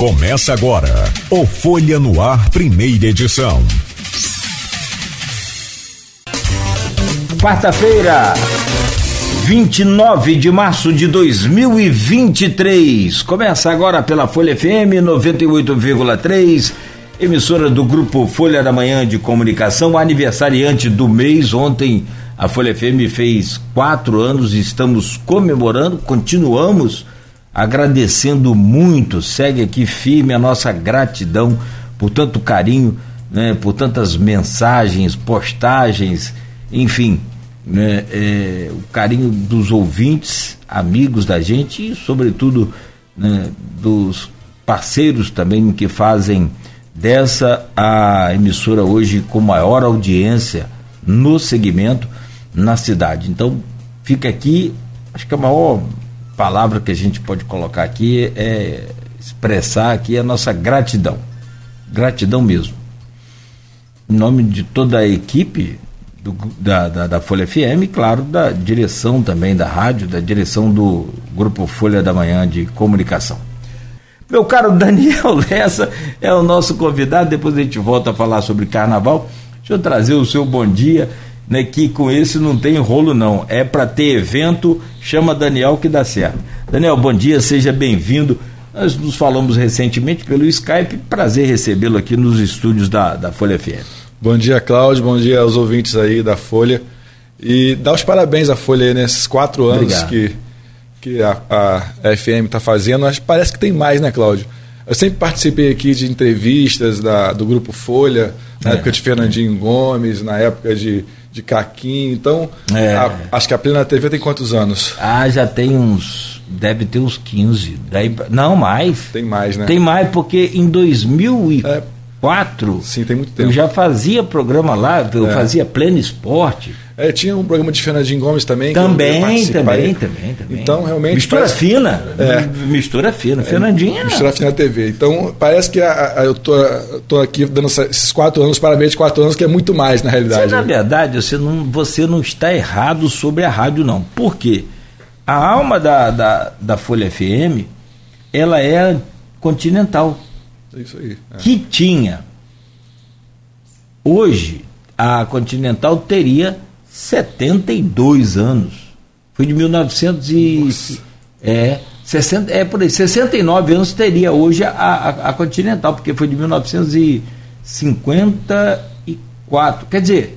Começa agora o Folha no Ar, primeira edição. Quarta-feira, 29 de março de 2023. Começa agora pela Folha FM 98,3, emissora do grupo Folha da Manhã de Comunicação, aniversariante do mês. Ontem a Folha FM fez quatro anos e estamos comemorando, continuamos agradecendo muito. Segue aqui firme a nossa gratidão por tanto carinho, né, por tantas mensagens, postagens, enfim, né, é, o carinho dos ouvintes, amigos da gente e, sobretudo, né, dos parceiros também que fazem dessa a emissora hoje com maior audiência no segmento na cidade. Então, fica aqui, acho que a maior palavra que a gente pode colocar aqui é expressar aqui a nossa gratidão. Gratidão mesmo. Em nome de toda a equipe do, da, da, da, Folha FM, claro, da direção também da rádio, da direção do Grupo Folha da Manhã de Comunicação. Meu caro Daniel Lessa é o nosso convidado, depois a gente volta a falar sobre carnaval. Deixa eu trazer o seu bom dia né, que com esse não tem rolo não, é para ter evento, chama Daniel que dá certo. Daniel, bom dia, seja bem-vindo. Nós nos falamos recentemente pelo Skype, prazer recebê-lo aqui nos estúdios da, da Folha FM. Bom dia, Cláudio, bom dia aos ouvintes aí da Folha. E dar os parabéns à Folha aí nesses quatro anos Obrigado. que, que a, a FM está fazendo. Mas parece que tem mais, né, Cláudio? Eu sempre participei aqui de entrevistas da, do Grupo Folha, na é. época de Fernandinho Gomes, na época de de Caquim. Então, é. a, acho que a Plena TV tem quantos anos? Ah, já tem uns. Deve ter uns 15. Daí, não, mais. Tem mais, né? Tem mais, porque em 2004. É. Sim, tem muito tempo. Eu já fazia programa lá, eu é. fazia Pleno Esporte. É, tinha um programa de Fernandinho Gomes também. Também, também, também, também. Então, realmente. Mistura parece... fina. É. Mistura fina. É, Fernandinho. Mistura fina TV. Então, parece que a, a, eu tô, tô aqui dando esses quatro anos, parabéns de quatro anos, que é muito mais, na realidade. Você, na né? verdade, você não, você não está errado sobre a rádio, não. Por quê? A alma da, da, da Folha FM, ela é continental. É isso aí. É. Que tinha. Hoje, a Continental teria 72 anos. Foi de 1900 e é, 60, é por aí, 69 anos teria hoje a, a, a, Continental, porque foi de 1954. Quer dizer,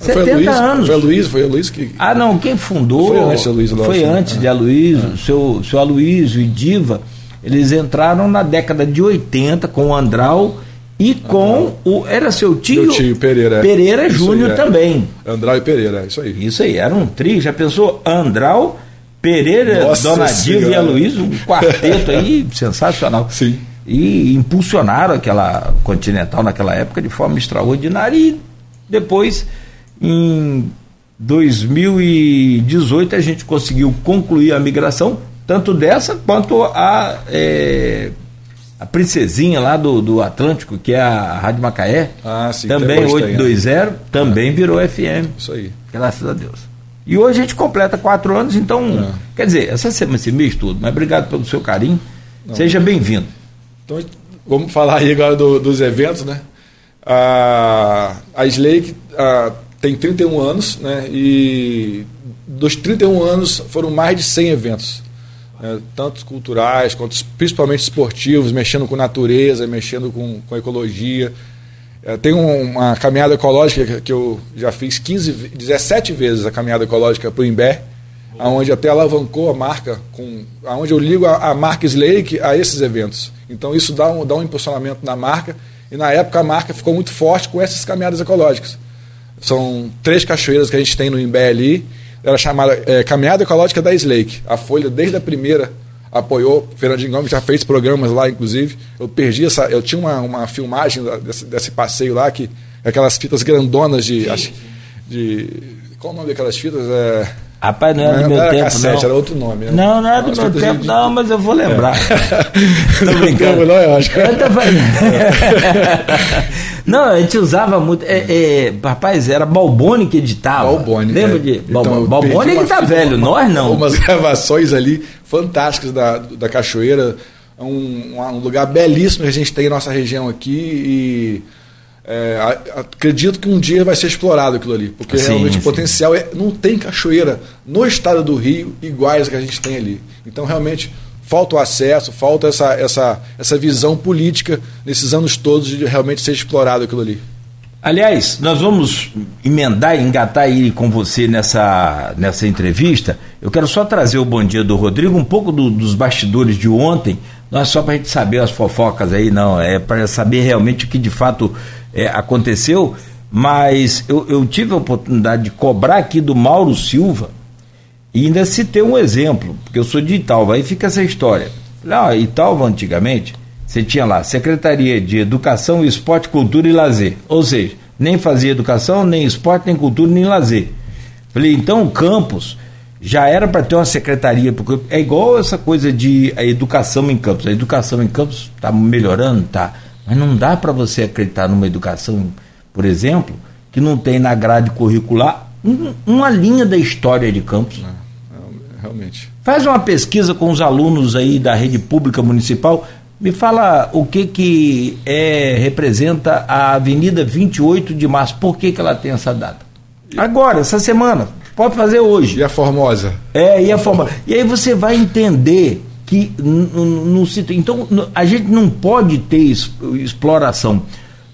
foi 70 Luiz, anos. Foi a Luiz, foi a Luiz que. Ah, não, quem fundou. Foi antes, a Luiz, foi antes de Aloysio, ah. seu, seu Aloysio e Diva. Eles entraram na década de 80 com o Andral e com o. Era seu tio? Meu tio Pereira. Pereira Júnior é. também. Andral e Pereira, é isso aí. Isso aí, era um trio. Já pensou? Andral, Pereira, Nossa Dona Diva e Aloysio, um quarteto aí sensacional. Sim. E impulsionaram aquela Continental naquela época de forma extraordinária. E depois, em 2018, a gente conseguiu concluir a migração, tanto dessa quanto a. É, a princesinha lá do, do Atlântico, que é a Rádio Macaé, ah, sim, também 820, né? também é. virou FM. Isso aí. Graças a Deus. E hoje a gente completa quatro anos, então, é. quer dizer, essa semana, esse mês todo, mas obrigado pelo seu carinho. Não. Seja bem-vindo. Então, vamos falar aí agora do, dos eventos, né? A, a Slake a, tem 31 anos, né? E dos 31 anos foram mais de 100 eventos né, tanto culturais quanto principalmente esportivos, mexendo com natureza, mexendo com, com ecologia. É, tem um, uma caminhada ecológica que, que, eu já fiz 15, 17 vezes a caminhada ecológica para o Imbé, aonde até alavancou a marca, com, aonde eu ligo a, a marca Slake a esses eventos. Então isso dá um, dá um impulsionamento na marca, e na época a marca ficou muito forte com essas caminhadas ecológicas. São três cachoeiras que a gente tem no Imbé ali, era chamada é, Caminhada Ecológica da Slake. A Folha, desde a primeira, apoiou. Fernandinho Gomes já fez programas lá, inclusive. Eu perdi essa. Eu tinha uma, uma filmagem desse, desse passeio lá, que aquelas fitas grandonas de. de qual o nome daquelas fitas? É, Rapaz, não era do não meu era tempo, cassete, não. era outro nome. Né? Não, não era do meu tempo, de... não, mas eu vou lembrar. É. Tô brincando. Não, eu acho. Eu tô... não, a gente usava muito. É, é, rapaz, era Balboni que editava. Balboni. Lembra é. de então, Balboni? que tá velho, nós não. Umas gravações ali fantásticas da, da Cachoeira é um, um, lugar belíssimo que a gente tem em nossa região aqui e é, acredito que um dia vai ser explorado aquilo ali, porque sim, realmente sim. o potencial é, não tem cachoeira no estado do Rio iguais que a gente tem ali. Então realmente falta o acesso, falta essa, essa, essa visão política nesses anos todos de realmente ser explorado aquilo ali. Aliás, nós vamos emendar e engatar aí com você nessa, nessa entrevista. Eu quero só trazer o bom dia do Rodrigo, um pouco do, dos bastidores de ontem. Não é só para a gente saber as fofocas aí, não. É para saber realmente o que de fato é, aconteceu. Mas eu, eu tive a oportunidade de cobrar aqui do Mauro Silva e ainda citei um exemplo, porque eu sou de Italva. Aí fica essa história. Ah, Italva antigamente você tinha lá Secretaria de Educação, Esporte, Cultura e Lazer. Ou seja, nem fazia educação, nem esporte, nem cultura, nem lazer. Falei, então o campus já era para ter uma secretaria, porque é igual essa coisa de a educação em campos. A educação em campos está melhorando, tá? Mas não dá para você acreditar numa educação, por exemplo, que não tem na grade curricular um, uma linha da história de campos. É, realmente. Faz uma pesquisa com os alunos aí da rede pública municipal, me fala o que que é, representa a Avenida 28 de Março. Por que, que ela tem essa data? Agora, essa semana. Pode fazer hoje. E a Formosa? É, e a Formosa. E aí você vai entender que no sítio. Então, a gente não pode ter exploração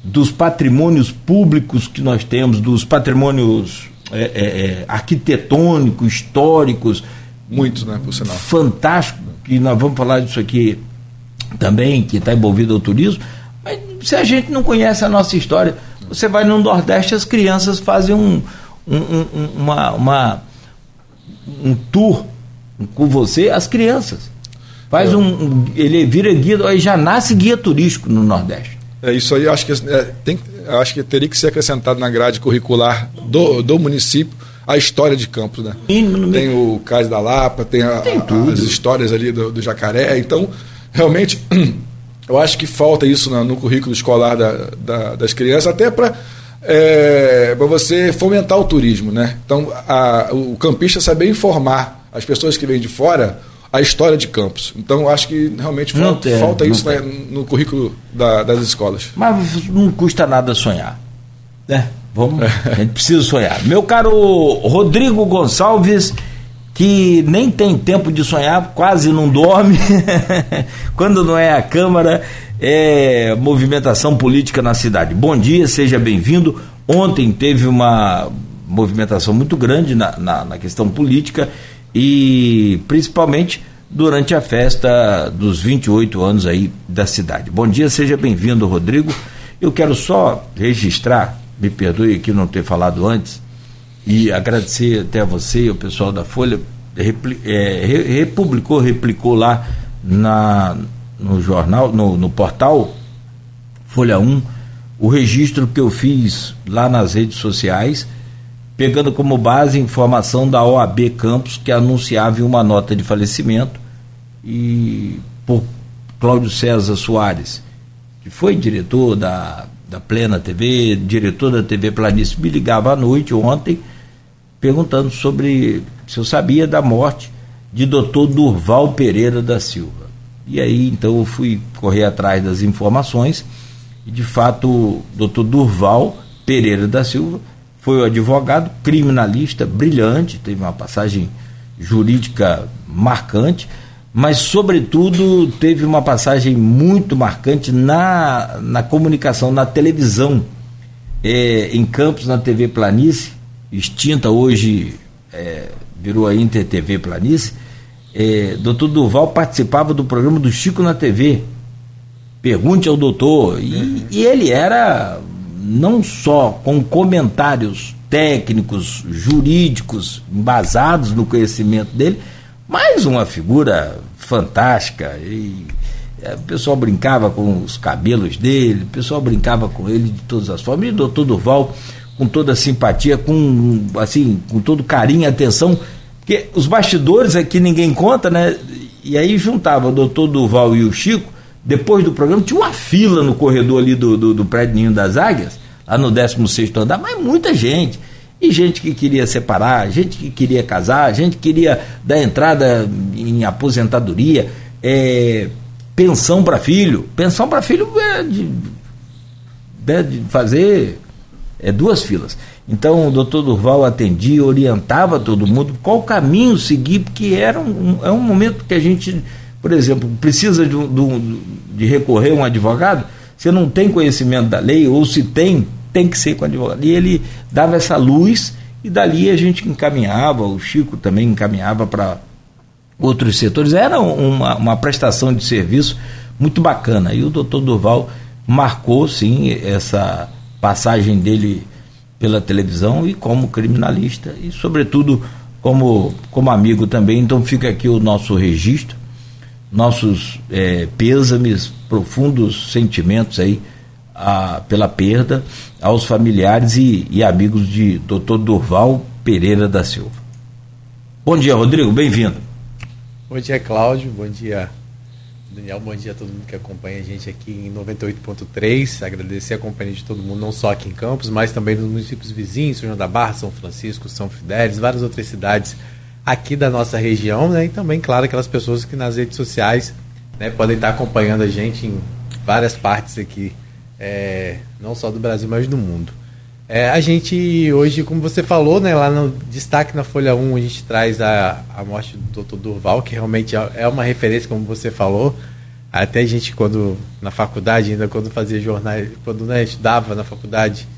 dos patrimônios públicos que nós temos, dos patrimônios é, é, é, arquitetônicos, históricos. Muitos, né, por sinal. Fantástico, que nós vamos falar disso aqui também, que está envolvido ao turismo, mas se a gente não conhece a nossa história, você vai no Nordeste, as crianças fazem um, um, um uma, uma, um tour com você, as crianças. Faz é. um, ele vira guia, aí já nasce guia turístico no Nordeste. É isso aí, acho que é, tem, acho que teria que ser acrescentado na grade curricular do, do município a história de Campos, né? Tem o Cais da Lapa, tem, a, tem as histórias ali do, do Jacaré, então realmente eu acho que falta isso no, no currículo escolar da, da, das crianças, até para é, para você fomentar o turismo, né? Então, a, o campista saber informar as pessoas que vêm de fora a história de Campos. Então, acho que realmente falta, tem, falta isso né, no currículo da, das escolas. Mas não custa nada sonhar, né? Vamos, a gente precisa sonhar. Meu caro Rodrigo Gonçalves que nem tem tempo de sonhar, quase não dorme, quando não é a Câmara, é movimentação política na cidade. Bom dia, seja bem-vindo. Ontem teve uma movimentação muito grande na, na, na questão política e principalmente durante a festa dos 28 anos aí da cidade. Bom dia, seja bem-vindo, Rodrigo. Eu quero só registrar, me perdoe aqui não ter falado antes, e agradecer até a você e o pessoal da Folha, repli, é, republicou, replicou lá na, no jornal, no, no portal Folha 1, o registro que eu fiz lá nas redes sociais, pegando como base informação da OAB Campos, que anunciava uma nota de falecimento, e por Cláudio César Soares, que foi diretor da, da Plena TV, diretor da TV Planície, me ligava à noite ontem perguntando sobre se eu sabia da morte de doutor Durval Pereira da Silva. E aí então eu fui correr atrás das informações e de fato doutor Durval Pereira da Silva foi o advogado criminalista brilhante, teve uma passagem jurídica marcante, mas sobretudo teve uma passagem muito marcante na, na comunicação, na televisão, é, em Campos, na TV Planície, extinta hoje, é, virou a Inter TV Planície, é, doutor Duval participava do programa do Chico na TV. Pergunte ao doutor. E, uhum. e ele era não só com comentários técnicos, jurídicos, embasados no conhecimento dele, mas uma figura fantástica. E, é, o pessoal brincava com os cabelos dele, o pessoal brincava com ele de todas as formas. E o doutor Duval com toda simpatia, com assim, com todo carinho e atenção, porque os bastidores aqui ninguém conta, né? E aí juntava o doutor Duval e o Chico, depois do programa, tinha uma fila no corredor ali do, do, do prédio Ninho das Águias, lá no 16 andar, mas muita gente. E gente que queria separar, gente que queria casar, gente que queria dar entrada em aposentadoria. É, pensão para filho. Pensão para filho é de, é de fazer é, duas filas. Então o doutor Durval atendia, orientava todo mundo qual caminho seguir, porque era um, é um momento que a gente, por exemplo, precisa de, de, de recorrer a um advogado, você não tem conhecimento da lei, ou se tem, tem que ser com advogado. E ele dava essa luz e dali a gente encaminhava, o Chico também encaminhava para outros setores. Era uma, uma prestação de serviço muito bacana. E o doutor Durval marcou, sim, essa passagem dele pela televisão e como criminalista e, sobretudo, como, como amigo também. Então, fica aqui o nosso registro, nossos é, pêsames, profundos sentimentos aí a, pela perda aos familiares e, e amigos de Dr. Durval Pereira da Silva. Bom dia, Rodrigo, bem-vindo. Bom dia, Cláudio. Bom dia, Daniel. Bom dia a todo mundo que acompanha a gente aqui em 98.3. Agradecer a companhia de todo mundo, não só aqui em Campos, mas também nos municípios vizinhos, São João da Barra, São Francisco, São Fidélis, várias outras cidades aqui da nossa região, né? E também, claro, aquelas pessoas que nas redes sociais né, podem estar acompanhando a gente em várias partes aqui, é, não só do Brasil, mas do mundo. É, a gente hoje, como você falou, né, lá no destaque na Folha 1, a gente traz a, a morte do Dr. Durval, que realmente é, é uma referência, como você falou. Até a gente, quando na faculdade, ainda quando fazia jornais, quando né, a gente dava na faculdade,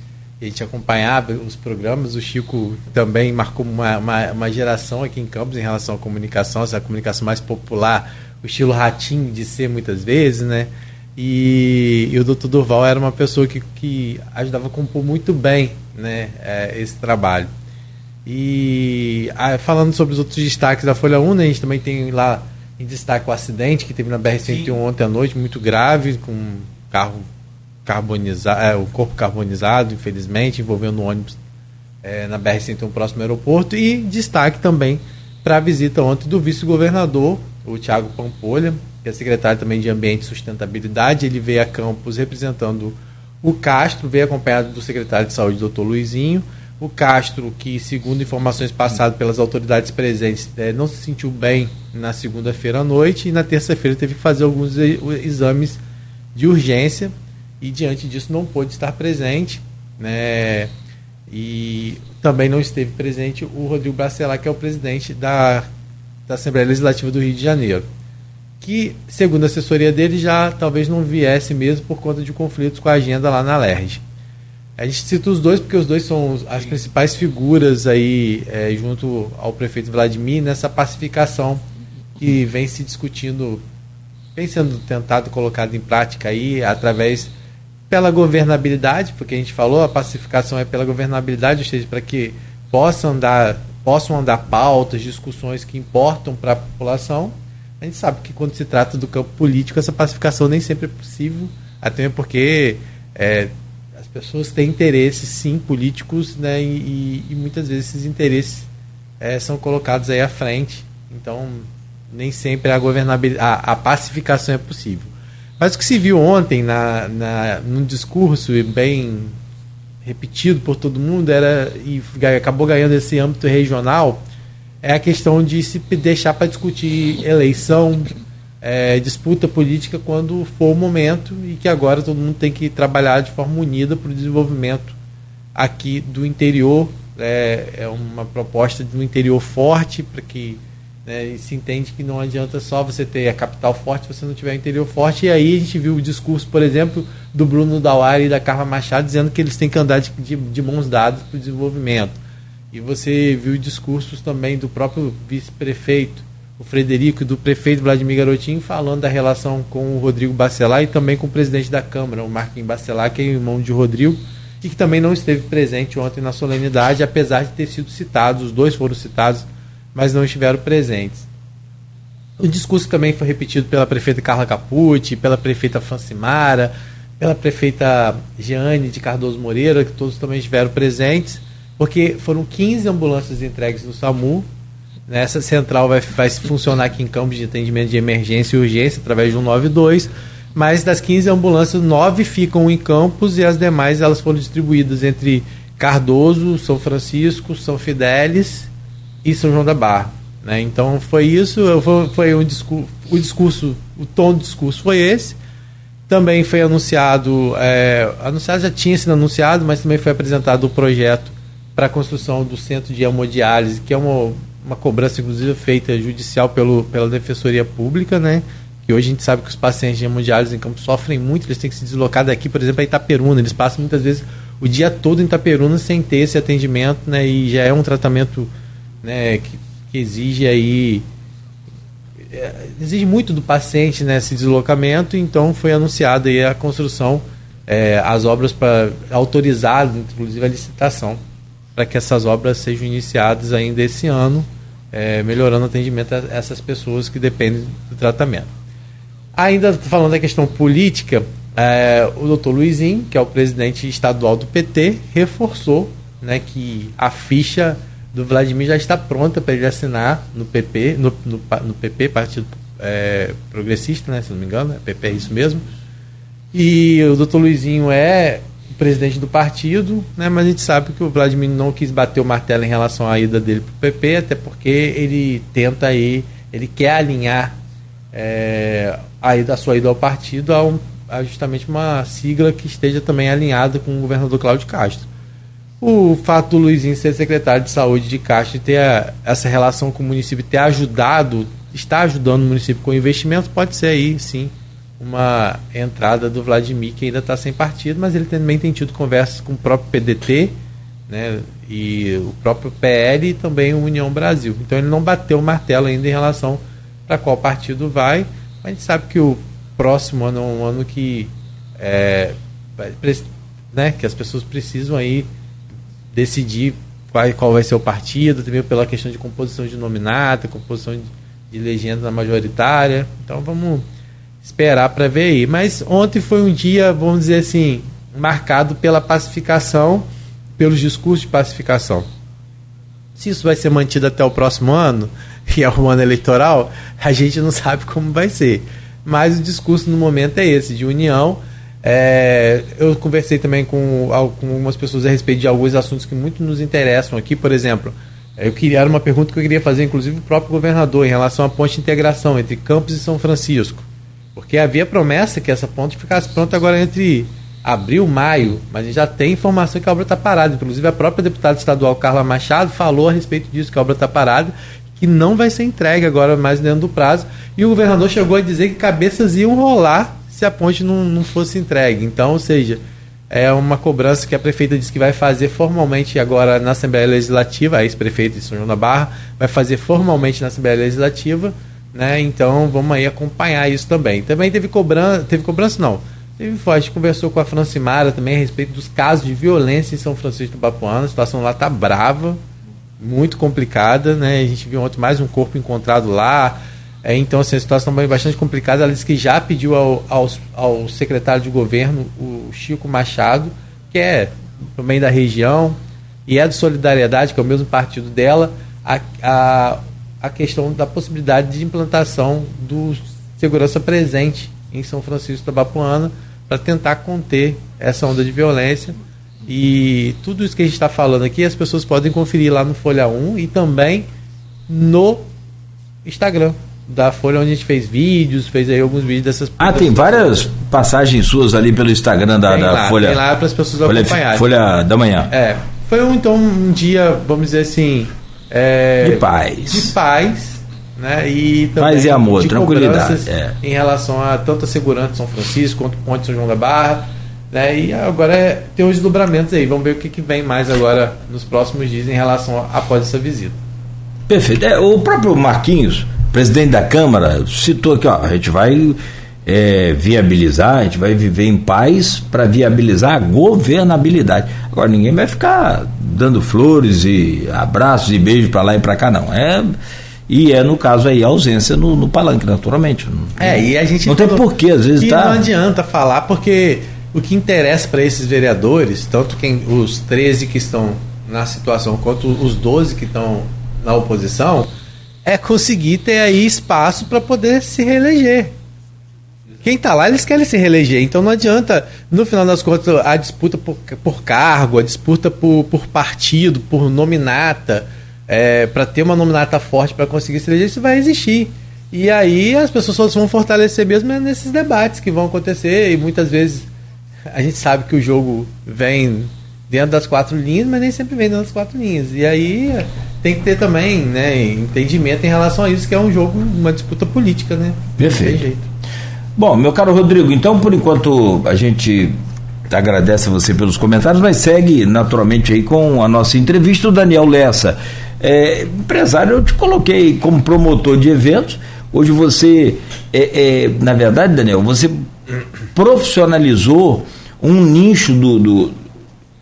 a gente acompanhava os programas. O Chico também marcou uma, uma, uma geração aqui em Campos em relação à comunicação, essa comunicação mais popular, o estilo ratinho de ser muitas vezes, né? E, e o Dr. Durval era uma pessoa que, que ajudava a compor muito bem né, é, esse trabalho. E ah, falando sobre os outros destaques da Folha 1, né, a gente também tem lá em destaque o acidente que teve na BR-101 ontem à noite, muito grave, com um carro carbonizado, é, o corpo carbonizado, infelizmente, envolvendo um ônibus é, na BR-101 próximo ao aeroporto. E destaque também para a visita ontem do vice-governador, o Tiago Pampolha, que é secretário também de Ambiente e Sustentabilidade, ele veio a Campos representando o Castro, veio acompanhado do secretário de Saúde, doutor Luizinho. O Castro, que segundo informações passadas pelas autoridades presentes, é, não se sentiu bem na segunda-feira à noite e na terça-feira teve que fazer alguns exames de urgência e diante disso não pôde estar presente. Né? E também não esteve presente o Rodrigo Bacelar, que é o presidente da, da Assembleia Legislativa do Rio de Janeiro que, segundo a assessoria dele, já talvez não viesse mesmo por conta de conflitos com a agenda lá na LERJ. A gente cita os dois porque os dois são as principais figuras aí, é, junto ao prefeito Vladimir, nessa pacificação que vem se discutindo, vem sendo tentado colocado em prática aí através pela governabilidade, porque a gente falou, a pacificação é pela governabilidade, ou seja, para que possam andar, possam andar pautas, discussões que importam para a população a gente sabe que quando se trata do campo político, essa pacificação nem sempre é possível, até porque é, as pessoas têm interesses, sim, políticos, né, e, e muitas vezes esses interesses é, são colocados aí à frente. Então, nem sempre a governabilidade, a, a, pacificação é possível. Mas o que se viu ontem na, na, num discurso bem repetido por todo mundo era e acabou ganhando esse âmbito regional é a questão de se deixar para discutir eleição, é, disputa política quando for o momento e que agora todo mundo tem que trabalhar de forma unida para o desenvolvimento aqui do interior. É, é uma proposta do interior forte para que né, se entende que não adianta só você ter a capital forte se você não tiver o interior forte. E aí a gente viu o discurso, por exemplo, do Bruno Dauari e da Carla Machado dizendo que eles têm que andar de, de, de mãos dadas para o desenvolvimento e você viu discursos também do próprio vice-prefeito, o Frederico, e do prefeito Vladimir Garotinho, falando da relação com o Rodrigo Bacelar e também com o presidente da Câmara, o Marquinhos Bacelar, que é irmão de Rodrigo, e que também não esteve presente ontem na solenidade, apesar de ter sido citado, os dois foram citados, mas não estiveram presentes. O discurso também foi repetido pela prefeita Carla Capucci, pela prefeita Francimara, pela prefeita Jeane de Cardoso Moreira, que todos também estiveram presentes porque foram 15 ambulâncias entregues no SAMU. Essa central vai, vai funcionar aqui em campos de atendimento de emergência e urgência através de um 92. Mas das 15 ambulâncias, 9 ficam em campos e as demais elas foram distribuídas entre Cardoso, São Francisco, São Fidélis e São João da Barra. Né? Então foi isso, foi, um discurso, o discurso, o tom do discurso foi esse. Também foi anunciado, é, anunciado já tinha sido anunciado, mas também foi apresentado o projeto para a construção do centro de hemodiálise, que é uma, uma cobrança, inclusive, feita judicial pelo, pela Defensoria Pública, né? Que hoje a gente sabe que os pacientes de hemodiálise em campo sofrem muito, eles têm que se deslocar daqui, por exemplo, a Itaperuna, eles passam muitas vezes o dia todo em Itaperuna sem ter esse atendimento, né? E já é um tratamento né, que, que exige aí é, exige muito do paciente nesse né, deslocamento, então foi anunciada aí a construção, é, as obras para autorizar, inclusive a licitação, para que essas obras sejam iniciadas ainda esse ano, é, melhorando o atendimento a essas pessoas que dependem do tratamento. Ainda falando da questão política, é, o doutor Luizinho, que é o presidente estadual do PT, reforçou né, que a ficha do Vladimir já está pronta para ele assinar no PP, no, no, no PP, Partido é, Progressista, né, se não me engano, é PP é isso mesmo. E o doutor Luizinho é o presidente do partido, né, mas a gente sabe que o Vladimir não quis bater o martelo em relação à ida dele para o PP, até porque ele tenta aí, ele quer alinhar é, a, ida, a sua ida ao partido a, um, a justamente uma sigla que esteja também alinhada com o governador Cláudio Castro. O fato do Luizinho ser secretário de saúde de Castro e ter a, essa relação com o município, ter ajudado, está ajudando o município com investimentos, pode ser aí, sim, uma entrada do Vladimir, que ainda está sem partido, mas ele também tem tido conversas com o próprio PDT, né, e o próprio PL e também o União Brasil. Então ele não bateu o martelo ainda em relação para qual partido vai, mas a gente sabe que o próximo ano é um ano que, é, né, que as pessoas precisam aí decidir qual, qual vai ser o partido, também pela questão de composição de nominata, composição de, de legenda majoritária. Então vamos esperar para ver aí. Mas ontem foi um dia, vamos dizer assim, marcado pela pacificação, pelos discursos de pacificação. Se isso vai ser mantido até o próximo ano, que é o ano eleitoral, a gente não sabe como vai ser. Mas o discurso no momento é esse, de união é, eu conversei também com, com algumas pessoas a respeito de alguns assuntos que muito nos interessam aqui, por exemplo. Eu queria era uma pergunta que eu queria fazer, inclusive, o próprio governador, em relação à ponte de integração entre Campos e São Francisco. Porque havia promessa que essa ponte ficasse pronta agora entre abril e maio, mas a gente já tem informação que a obra está parada. Inclusive, a própria deputada estadual Carla Machado falou a respeito disso, que a obra está parada, que não vai ser entregue agora mais dentro do prazo. E o governador chegou a dizer que cabeças iam rolar se a ponte não, não fosse entregue. Então, ou seja, é uma cobrança que a prefeita disse que vai fazer formalmente agora na Assembleia Legislativa, a ex-prefeita de São João da Barra vai fazer formalmente na Assembleia Legislativa, né? Então vamos aí acompanhar isso também. Também teve cobrança, teve cobrança não. Teve, a gente conversou com a Francimara também a respeito dos casos de violência em São Francisco do Papuana. A situação lá tá brava, muito complicada, né? A gente viu ontem mais um corpo encontrado lá. É, então, assim, a situação é bastante complicada. Ela disse que já pediu ao, ao, ao, secretário de governo, o Chico Machado, que é também da região, e é do Solidariedade, que é o mesmo partido dela, a, a, a questão da possibilidade de implantação do segurança presente em São Francisco da Bapuana para tentar conter essa onda de violência. E tudo isso que a gente está falando aqui, as pessoas podem conferir lá no Folha 1 e também no Instagram da Folha, onde a gente fez vídeos, fez aí alguns vídeos dessas. Ah, tem várias passagens suas ali pelo Instagram da, da lá, Folha. Tem lá para as pessoas Folha, acompanharem. Folha da Manhã. É. Foi um, então um dia, vamos dizer assim. É, de paz. De paz. Né? E também paz e amor, tranquilidade. É. Em relação a tanto a segurança de São Francisco quanto Ponte São João da Barra. Né? E agora é, tem os desdobramentos aí. Vamos ver o que, que vem mais agora nos próximos dias em relação a, após essa visita. Perfeito. É, o próprio Marquinhos presidente da Câmara citou aqui, ó, a gente vai é, viabilizar, a gente vai viver em paz para viabilizar a governabilidade. Agora ninguém vai ficar dando flores e abraços e beijos para lá e para cá, não. É e é no caso aí a ausência no, no palanque, naturalmente. É, e a gente não tem porquê às vezes e tá. não adianta falar porque o que interessa para esses vereadores, tanto quem os 13 que estão na situação quanto os 12 que estão na oposição, é conseguir ter aí espaço para poder se reeleger. Quem está lá, eles querem se reeleger. Então não adianta, no final das contas, a disputa por, por cargo, a disputa por, por partido, por nominata, é, para ter uma nominata forte para conseguir se eleger, isso vai existir. E aí as pessoas vão fortalecer mesmo nesses debates que vão acontecer e muitas vezes a gente sabe que o jogo vem dentro das quatro linhas, mas nem sempre vem dentro das quatro linhas. E aí tem que ter também né, entendimento em relação a isso, que é um jogo, uma disputa política, né? Perfeito. Bom, meu caro Rodrigo, então por enquanto a gente agradece a você pelos comentários, mas segue naturalmente aí com a nossa entrevista o Daniel Lessa. É, empresário, eu te coloquei como promotor de eventos. Hoje você, é, é, na verdade, Daniel, você profissionalizou um nicho do, do,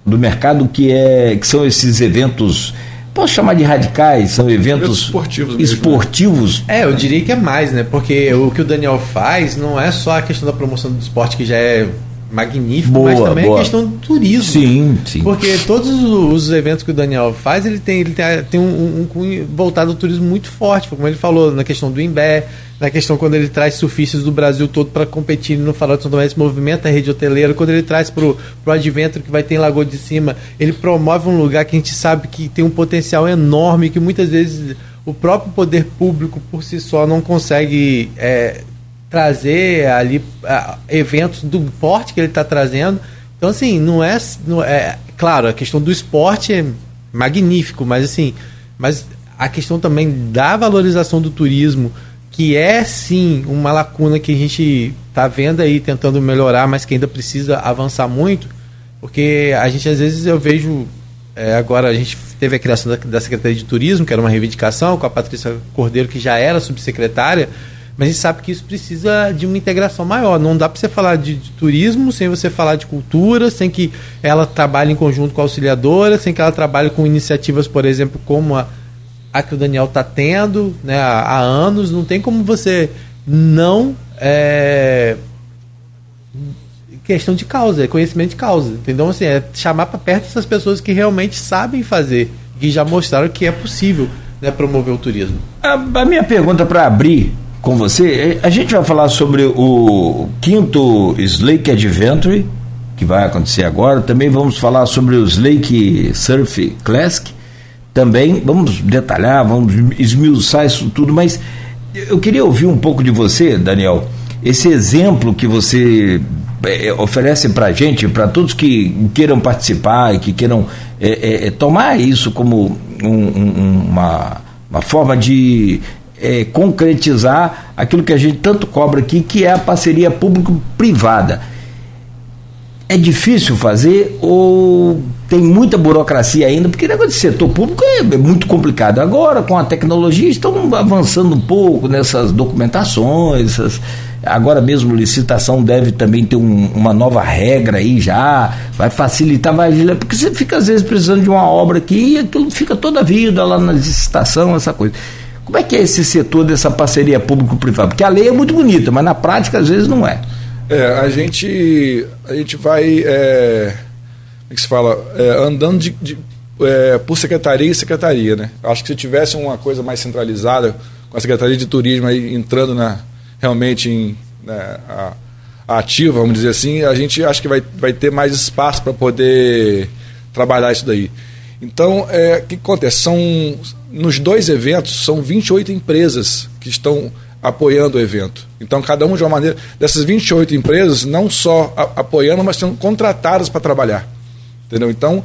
do mercado que é que são esses eventos posso chamar de radicais, são eventos esportivos. Mesmo, né? esportivos. Né? É, eu diria que é mais, né? Porque o que o Daniel faz não é só a questão da promoção do esporte, que já é magnífico, boa, mas também boa. a questão do turismo. Sim, sim. Porque todos os eventos que o Daniel faz, ele tem, ele tem, tem um, um, um voltado ao turismo muito forte, como ele falou, na questão do Imbé, na questão quando ele traz surfistas do Brasil todo para competir no Farol de São Tomé, esse movimento a rede hoteleira, quando ele traz para o Adventure, que vai ter em Lagoa de Cima, ele promove um lugar que a gente sabe que tem um potencial enorme, que muitas vezes o próprio poder público por si só não consegue é, trazer ali uh, eventos do porte que ele está trazendo. Então, assim, não é, não é. Claro, a questão do esporte é magnífico, mas assim, mas a questão também da valorização do turismo, que é sim uma lacuna que a gente está vendo aí tentando melhorar, mas que ainda precisa avançar muito, porque a gente às vezes eu vejo. É, agora a gente teve a criação da, da Secretaria de Turismo, que era uma reivindicação, com a Patrícia Cordeiro, que já era subsecretária mas a gente sabe que isso precisa de uma integração maior. Não dá para você falar de, de, turismo sem você falar de cultura, sem que ela trabalhe em conjunto com a auxiliadora, sem que ela trabalhe com iniciativas, por exemplo, como a, a que o Daniel está tendo né, há, há, anos. Não tem como você não. É, questão de causa, é conhecimento de causa. Então, assim, é chamar para perto essas pessoas que realmente sabem fazer, que já mostraram que é possível né, promover o turismo. A, a minha pergunta para abrir com você. A gente vai falar sobre o quinto Slake Adventure, que vai acontecer agora. Também vamos falar sobre o Slake Surf Classic. Também vamos detalhar, vamos esmiuçar isso tudo, mas eu queria ouvir um pouco de você, Daniel. Esse exemplo que você é, oferece para a gente, para todos que queiram participar e que queiram é, é, tomar isso como um, um, uma, uma forma de é, concretizar aquilo que a gente tanto cobra aqui, que é a parceria público-privada. É difícil fazer ou tem muita burocracia ainda? Porque o negócio de setor público é, é muito complicado. Agora, com a tecnologia, estão avançando um pouco nessas documentações, essas, agora mesmo licitação deve também ter um, uma nova regra aí já, vai facilitar, vai porque você fica às vezes precisando de uma obra aqui e aquilo fica toda a vida lá na licitação, essa coisa. Como é que é esse setor dessa parceria público-privada? Porque a lei é muito bonita, mas na prática às vezes não é. É, a gente, a gente vai, é, como é que se fala, é, andando de, de é, por secretaria e secretaria, né? Acho que se tivesse uma coisa mais centralizada, com a Secretaria de Turismo aí entrando na, realmente em, né, a, a ativa, vamos dizer assim, a gente acho que vai, vai ter mais espaço para poder trabalhar isso daí. Então, é, o que acontece? São, nos dois eventos, são 28 empresas que estão apoiando o evento. Então, cada um de uma maneira. Dessas 28 empresas, não só a, apoiando, mas sendo contratadas para trabalhar. Entendeu? Então,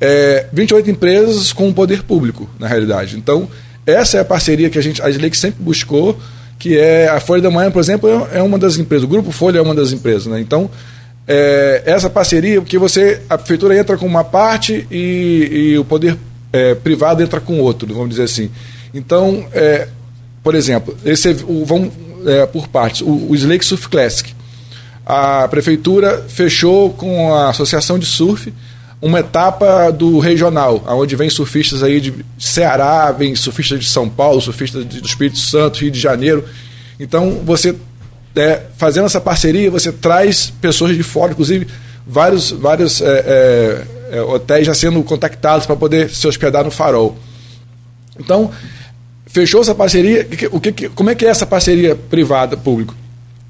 é, 28 empresas com o poder público, na realidade. Então, essa é a parceria que a gente, a Slake sempre buscou, que é a Folha da Manhã, por exemplo, é, é uma das empresas. O Grupo Folha é uma das empresas. Né? Então, é, essa parceria, porque você, a prefeitura entra com uma parte e, e o poder é, privado entra com outro, vamos dizer assim. Então, é, por exemplo, esse, o, vamos é, por partes, o, o Slake Surf Classic. A prefeitura fechou com a associação de surf uma etapa do regional, onde vem surfistas aí de Ceará, vem surfistas de São Paulo, surfistas do Espírito Santo, Rio de Janeiro. Então, você é, fazendo essa parceria, você traz pessoas de fora, inclusive vários, vários é, é, é hotéis já sendo contactados para poder se hospedar no Farol. Então, fechou essa parceria. O que, como é que é essa parceria privada-público?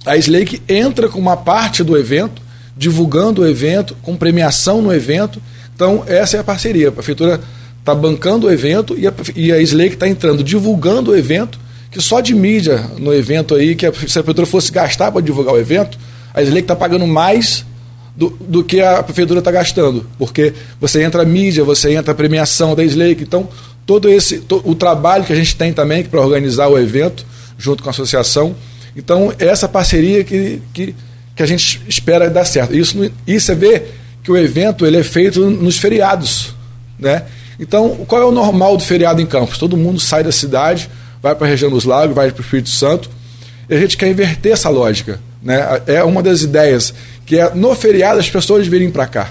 A Slake entra com uma parte do evento, divulgando o evento, com premiação no evento. Então, essa é a parceria. A prefeitura está bancando o evento e a, e a Slake está entrando, divulgando o evento que só de mídia no evento aí, que a, se a prefeitura fosse gastar para divulgar o evento, a Slake está pagando mais do, do que a prefeitura está gastando. Porque você entra mídia, você entra premiação da Slake. Então, todo esse to, o trabalho que a gente tem também para organizar o evento, junto com a associação. Então, é essa parceria que, que, que a gente espera dar certo. Isso, isso é ver que o evento ele é feito nos feriados. Né? Então, qual é o normal do feriado em Campos? Todo mundo sai da cidade, vai para a região dos lagos, vai para o Espírito Santo. E a gente quer inverter essa lógica. Né? É uma das ideias, que é no feriado as pessoas virem para cá.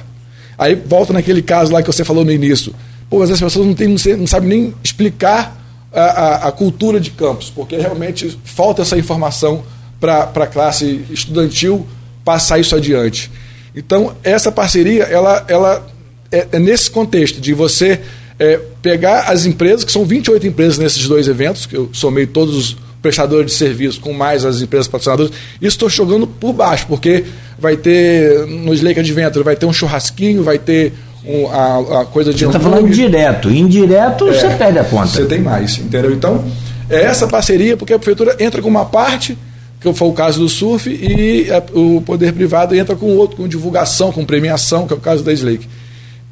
Aí volta naquele caso lá que você falou no início. Pô, mas as pessoas não, tem, não sabem nem explicar a, a, a, cultura de campos, porque realmente falta essa informação para a classe estudantil passar isso adiante. Então, essa parceria, ela, ela é, é nesse contexto de você é, pegar as empresas, que são 28 empresas nesses dois eventos, que eu somei todos os prestadores de serviço com mais as empresas patrocinadoras, isso estou jogando por baixo, porque vai ter no Slake Adventure, vai ter um churrasquinho, vai ter um, a, a, coisa de. Você está falando direto, indireto é, você perde a conta. Você tem mais, entendeu? Então, é essa parceria, porque a prefeitura entra com uma parte, que foi o caso do surf, e a, o poder privado entra com outro, com divulgação, com premiação, que é o caso da Slake.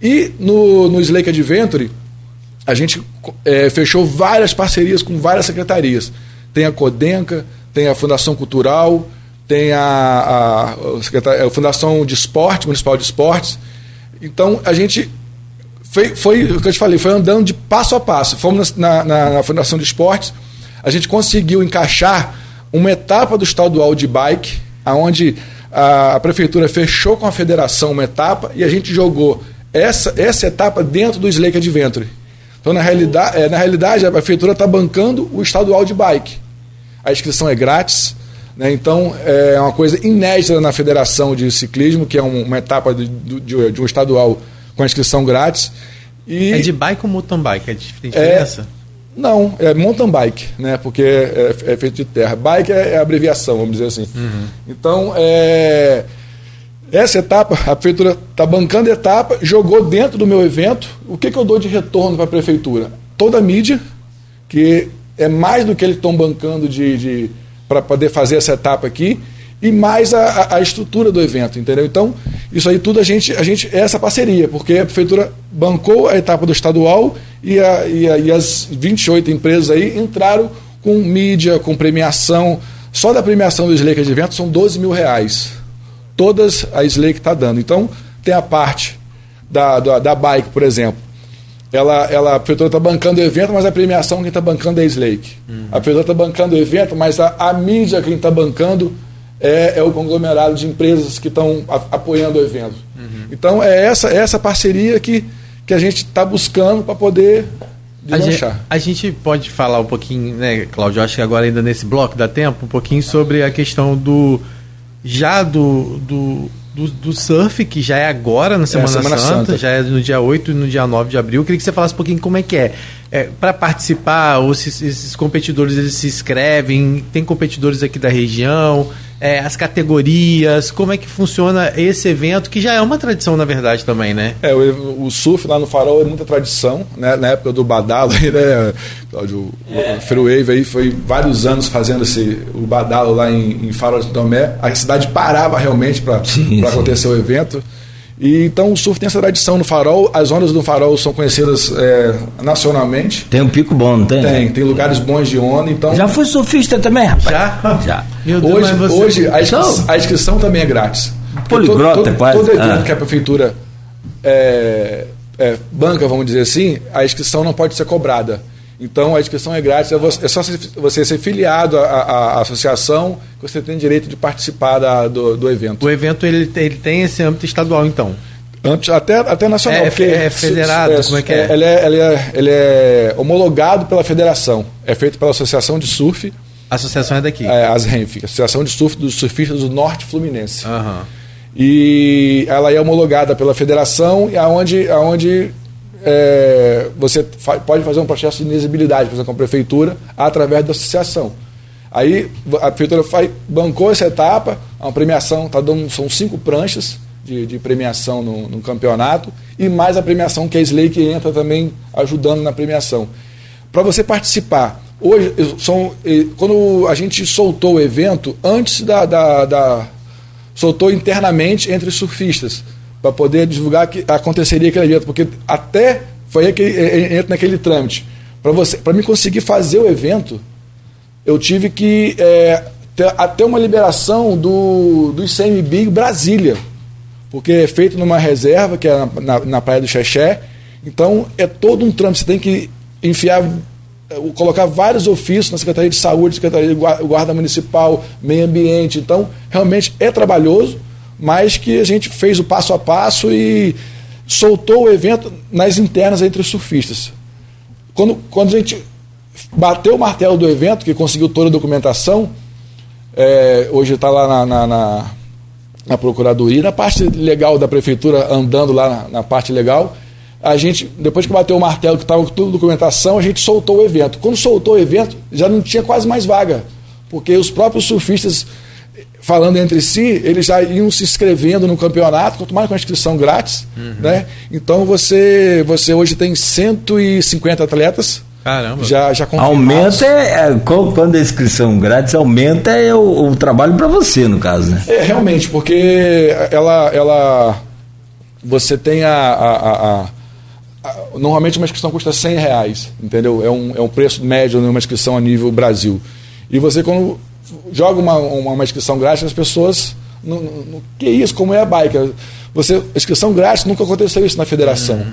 E no, no Slake Adventure, a gente é, fechou várias parcerias com várias secretarias. Tem a Codenca, tem a Fundação Cultural, tem a, a, a, a Fundação de Esporte, Municipal de Esportes. Então, a gente foi, foi o que eu te falei, foi andando de passo a passo. Fomos na, na, na Fundação de Esportes, a gente conseguiu encaixar uma etapa do estadual de bike, aonde a, a prefeitura fechou com a federação uma etapa e a gente jogou essa, essa etapa dentro do Slake Adventure. Então, na realidade, é, na realidade a prefeitura está bancando o estadual de bike. A inscrição é grátis. Né? Então, é uma coisa inédita na Federação de Ciclismo, que é uma etapa de, de, de um estadual com a inscrição grátis. E é de bike ou mountain bike? É diferença? É, não, é mountain bike, né? porque é, é feito de terra. Bike é, é abreviação, vamos dizer assim. Uhum. Então, é, essa etapa, a prefeitura está bancando a etapa, jogou dentro do meu evento. O que, que eu dou de retorno para a prefeitura? Toda a mídia, que é mais do que eles estão bancando de, de para poder fazer essa etapa aqui, e mais a, a, estrutura do evento, entendeu? Então, isso aí tudo a gente, a gente é essa parceria, porque a prefeitura bancou a etapa do estadual e, a, e, a, e as 28 empresas aí entraram com mídia, com premiação. Só da premiação do Slaker de evento são 12 mil reais todas a Slake está dando. Então, tem a parte da, da, da, bike, por exemplo. Ela, ela, a prefeitura está bancando o evento, mas a premiação quem está bancando é a Slake. Uhum. A prefeitura está bancando o evento, mas a, a mídia quem está bancando é, é, o conglomerado de empresas que estão apoiando o evento. Uhum. Então, é essa, é essa parceria que, que a gente está buscando para poder a gente, a gente, pode falar um pouquinho, né, Cláudio? Acho que agora ainda nesse bloco dá tempo, um pouquinho sobre a questão do já do, do, do, do, surf, que já é agora na Semana, é, Semana Santa, Santa, já é no dia 8 e no dia 9 de abril. Eu queria que você falasse um pouquinho como é que é. É Para participar, esses, esses competidores eles se inscrevem, tem competidores aqui da região, é, as categorias, como é que funciona esse evento, que já é uma tradição, na verdade, também, né? É, o, o surf lá no Farol é muita tradição, né? Na época do Badalo, né, Cláudio, é. o Freewave aí foi vários anos fazendo esse, o Badalo lá em, em Farol de Tomé. A cidade parava realmente para acontecer o evento. E, então o surf tem essa tradição no farol, as ondas do farol são conhecidas é, nacionalmente. Tem um pico bom, não tem? Tem, tem lugares bons de onda. Então... Já fui surfista também, rapaz? Já? Já. Deus, hoje você... hoje a, inscrição, a inscrição também é grátis. Poligrota, todo, todo, quase. Todo evento ah. que a prefeitura é, é, banca, vamos dizer assim, a inscrição não pode ser cobrada. Então a inscrição é grátis, é, é só você ser filiado à, associação que você tem direito de participar da, do, do, evento. O evento ele, ele tem esse âmbito estadual, então? até, até nacional. É, é federado, é, como é que é? Ele, é, ele, é? ele é homologado pela federação. É feito pela Associação de Surf. A associação é daqui? É, as RENF, Associação de Surf dos Surfistas do Norte Fluminense. Uhum. E ela é homologada pela federação, e aonde, aonde é, você fa pode fazer um processo de inexibilidade, por exemplo, com a prefeitura, através da associação. Aí a prefeitura faz, bancou essa etapa, uma premiação, tá dando, são cinco pranchas de, de premiação no, no, campeonato, e mais a premiação que a Slay que entra também ajudando na premiação. Para você participar, Hoje, são, quando a gente soltou o evento, antes da, da, da soltou internamente entre surfistas, para poder divulgar que aconteceria aquele evento, porque até foi aí que entra naquele trâmite. Para você, para mim conseguir fazer o evento, eu tive que é, ter até uma liberação do, do ICMB Brasília, porque é feito numa reserva, que é na, na, na Praia do Xexé, então é todo um trâmite, você tem que enfiar colocar vários ofícios na Secretaria de Saúde, Secretaria de Guarda Municipal, Meio Ambiente. Então, realmente é trabalhoso, mas que a gente fez o passo a passo e soltou o evento nas internas entre os surfistas. Quando, quando a gente bateu o martelo do evento, que conseguiu toda a documentação, é, hoje está lá na, na, na, na, Procuradoria, na parte legal da Prefeitura, andando lá na, na parte legal, a gente, depois que bateu o martelo, que estava com toda a documentação, a gente soltou o evento. Quando soltou o evento, já não tinha quase mais vaga, porque os próprios surfistas, falando entre si, eles já iam se inscrevendo no campeonato, quanto mais com a inscrição grátis. Uhum. Né? Então você, você hoje tem 150 atletas. Caramba. Já, já Aumenta, é, é, quando a inscrição grátis aumenta, é o, o trabalho para você, no caso, né? É, realmente, porque ela, ela você tem a, a, a normalmente uma inscrição custa 100 reais, entendeu? É um, é um preço médio numa inscrição a nível Brasil. E você, quando joga uma, uma, uma inscrição grátis, as pessoas. No, no, que isso? Como é a bike? Você, inscrição grátis, nunca aconteceu isso na federação.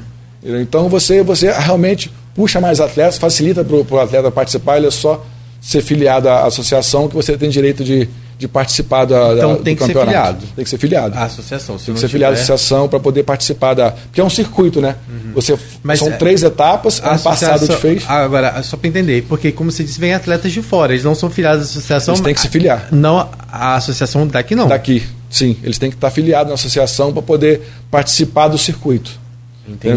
Uhum. Então você, você realmente puxa mais atletas, facilita para o atleta participar, ele é só ser filiado à associação que você tem direito de, de participar da, então, da, tem que campeonato. ser filiado. Tem que ser filiado. A associação. tem que ser filiado à associação para poder participar da. Porque é um circuito, né? Uhum. Você, Mas, são é, três etapas, ano passado te fez. Agora, só para entender, porque como você disse, vem atletas de fora, eles não são filiados à associação. Eles têm que se filiar. Não, a associação daqui não. Daqui, sim. Eles têm que estar filiados na associação para poder participar do circuito.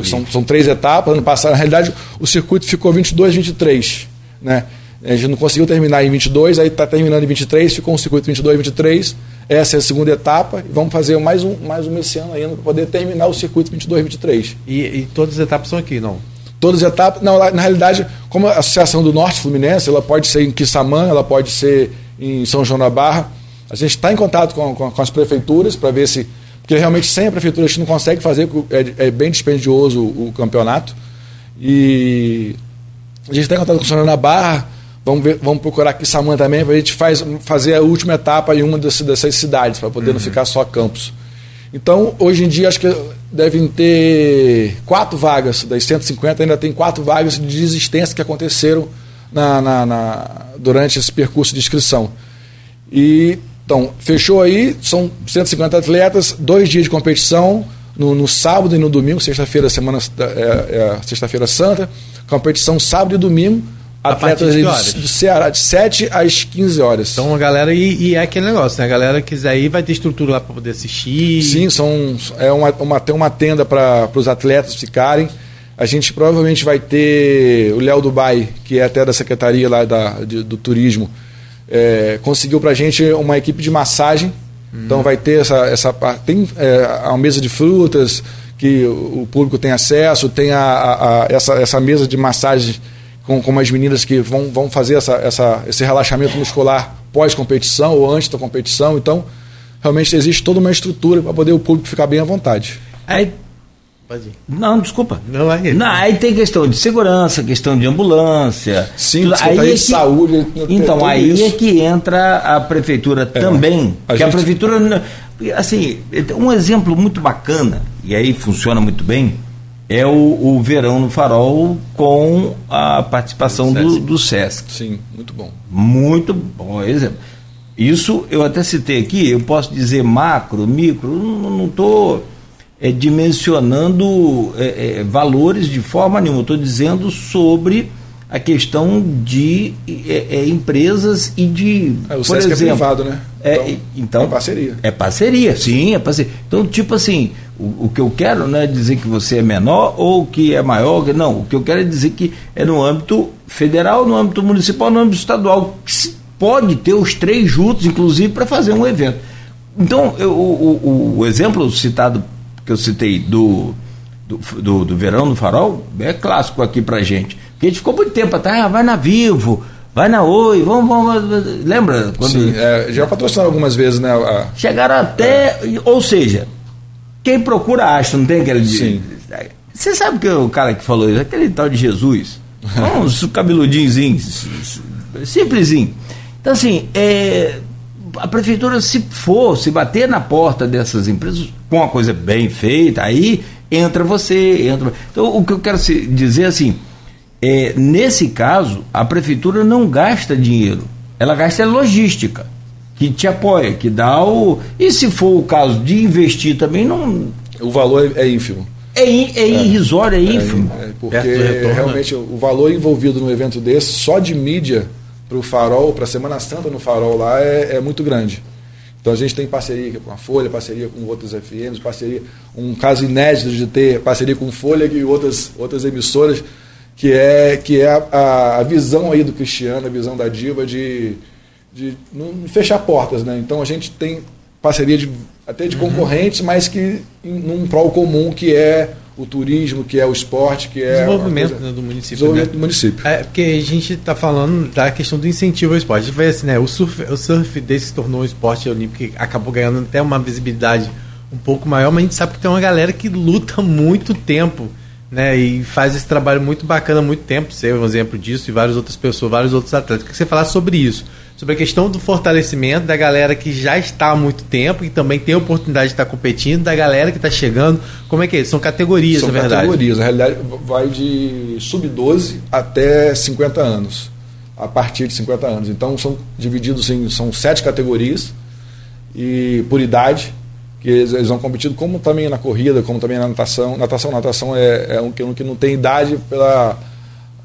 São, são três etapas. Ano passado, na realidade, o circuito ficou 22, 23. Né? A gente não conseguiu terminar em 22, aí está terminando em 23, ficou um circuito 22, 23. Essa é a segunda etapa e vamos fazer mais um, mais um esse ano ainda para poder terminar o circuito 22, 23. E, e todas as etapas são aqui, não? Todas as etapas, não, na realidade, como a Associação do Norte Fluminense, ela pode ser em Quissamã, ela pode ser em São João da Barra. A gente está em contato com, com, com as prefeituras para ver se. Porque realmente sem a prefeitura a gente não consegue fazer, é, é bem dispendioso o, o campeonato. E a gente está em contato com São João da Barra Vamos, ver, vamos procurar aqui Samã também para a gente faz, fazer a última etapa em uma dessas, dessas cidades, para poder uhum. não ficar só campos. Então, hoje em dia, acho que devem ter quatro vagas, das 150, ainda tem quatro vagas de desistência que aconteceram na, na, na, durante esse percurso de inscrição. E, então, fechou aí, são 150 atletas, dois dias de competição, no, no sábado e no domingo, sexta-feira, semana é, é, sexta-feira santa, competição sábado e domingo atletas do, do Ceará, de 7 às 15 horas. Então a galera, e, e, é aquele negócio, né? A galera quiser ir, vai ter estrutura lá para poder assistir. Sim, são, é uma, uma, tem uma tenda para os atletas ficarem. A gente provavelmente vai ter o Léo Dubai, que é até da secretaria lá da, de, do turismo, é, conseguiu para a gente uma equipe de massagem. Hum. Então vai ter essa, essa tem é, a mesa de frutas que o público tem acesso, tem a, a, a essa, essa mesa de massagem com, com as meninas que vão, vão fazer essa, essa, esse relaxamento muscular pós-competição ou antes da competição. Então, realmente existe toda uma estrutura para poder o público ficar bem à vontade. Aí, não, desculpa. Não, é não, aí tem questão de segurança, questão de ambulância. Sim, tudo. aí é de que, saúde. Então, aí isso. é que entra a prefeitura é, também. A que gente... a prefeitura. Assim, um exemplo muito bacana, e aí funciona muito bem, é o, o Verão no Farol com a participação do, do Sesc. Sim, muito bom. Muito bom exemplo. Isso eu até citei aqui, eu posso dizer macro, micro, não estou é, dimensionando é, é, valores de forma nenhuma, estou dizendo sobre a questão de é, é, empresas e de. É, o por Sesc é exemplo, é privado, né? É, então, é parceria. É parceria, sim, é parceria. Então, tipo assim, o, o, que eu quero não é dizer que você é menor ou que é maior, não. O que eu quero é dizer que é no âmbito federal, no âmbito municipal, no âmbito estadual, que se pode ter os três juntos, inclusive, para fazer um evento. Então, eu, o, o, o exemplo citado que eu citei do do, do, do, verão no farol é clássico aqui pra gente. Porque a gente ficou muito tempo atrás, ah, vai na Vivo, vai na Oi, vamos, vamos. Lembra? Quando... Sim, é, já patrocinaram algumas vezes, né? A... Chegaram até. É. Ou seja, quem procura acha, não tem aquele. Sim. Você sabe que o cara que falou isso? Aquele tal de Jesus. Uns cabeludinhos, simplesinho. Então, assim, é, a prefeitura, se for, se bater na porta dessas empresas com uma coisa bem feita, aí entra você, entra. Então, o que eu quero dizer assim, é, nesse caso, a prefeitura não gasta dinheiro, ela gasta logística, que te apoia, que dá o. E se for o caso de investir também, não. O valor é, é ínfimo. É, é irrisório, é, é ínfimo. É, porque retorno, realmente né? o valor envolvido num evento desse, só de mídia para o Farol, para a Semana Santa no Farol lá, é, é muito grande. Então a gente tem parceria com a Folha, parceria com outras FMs, parceria, um caso inédito de ter parceria com Folha e outras, outras emissoras, que é, que é a, a visão aí do Cristiano, a visão da Diva de, de não fechar portas, né? Então a gente tem parceria de, até de uhum. concorrentes, mas que num prol comum que é o turismo, que é o esporte, que é. Desenvolvimento coisa, né, do município. Desenvolvimento né? do município. É, porque a gente está falando da questão do incentivo ao esporte. A gente vê assim, né? O surf, o surf desse se tornou um esporte olímpico que acabou ganhando até uma visibilidade um pouco maior, mas a gente sabe que tem uma galera que luta muito tempo. Né, e faz esse trabalho muito bacana há muito tempo, você é um exemplo disso, e várias outras pessoas, vários outros atletas. O que você falar sobre isso? sobre a questão do fortalecimento da galera que já está há muito tempo e também tem a oportunidade de estar competindo, da galera que está chegando. Como é que é? São categorias, São na verdade. categorias. Na realidade, vai de sub-12 até 50 anos. A partir de 50 anos. Então, são divididos em são sete categorias e por idade que eles, eles vão competindo, como também na corrida, como também na natação. Natação, natação é, é um que, um que não tem idade pela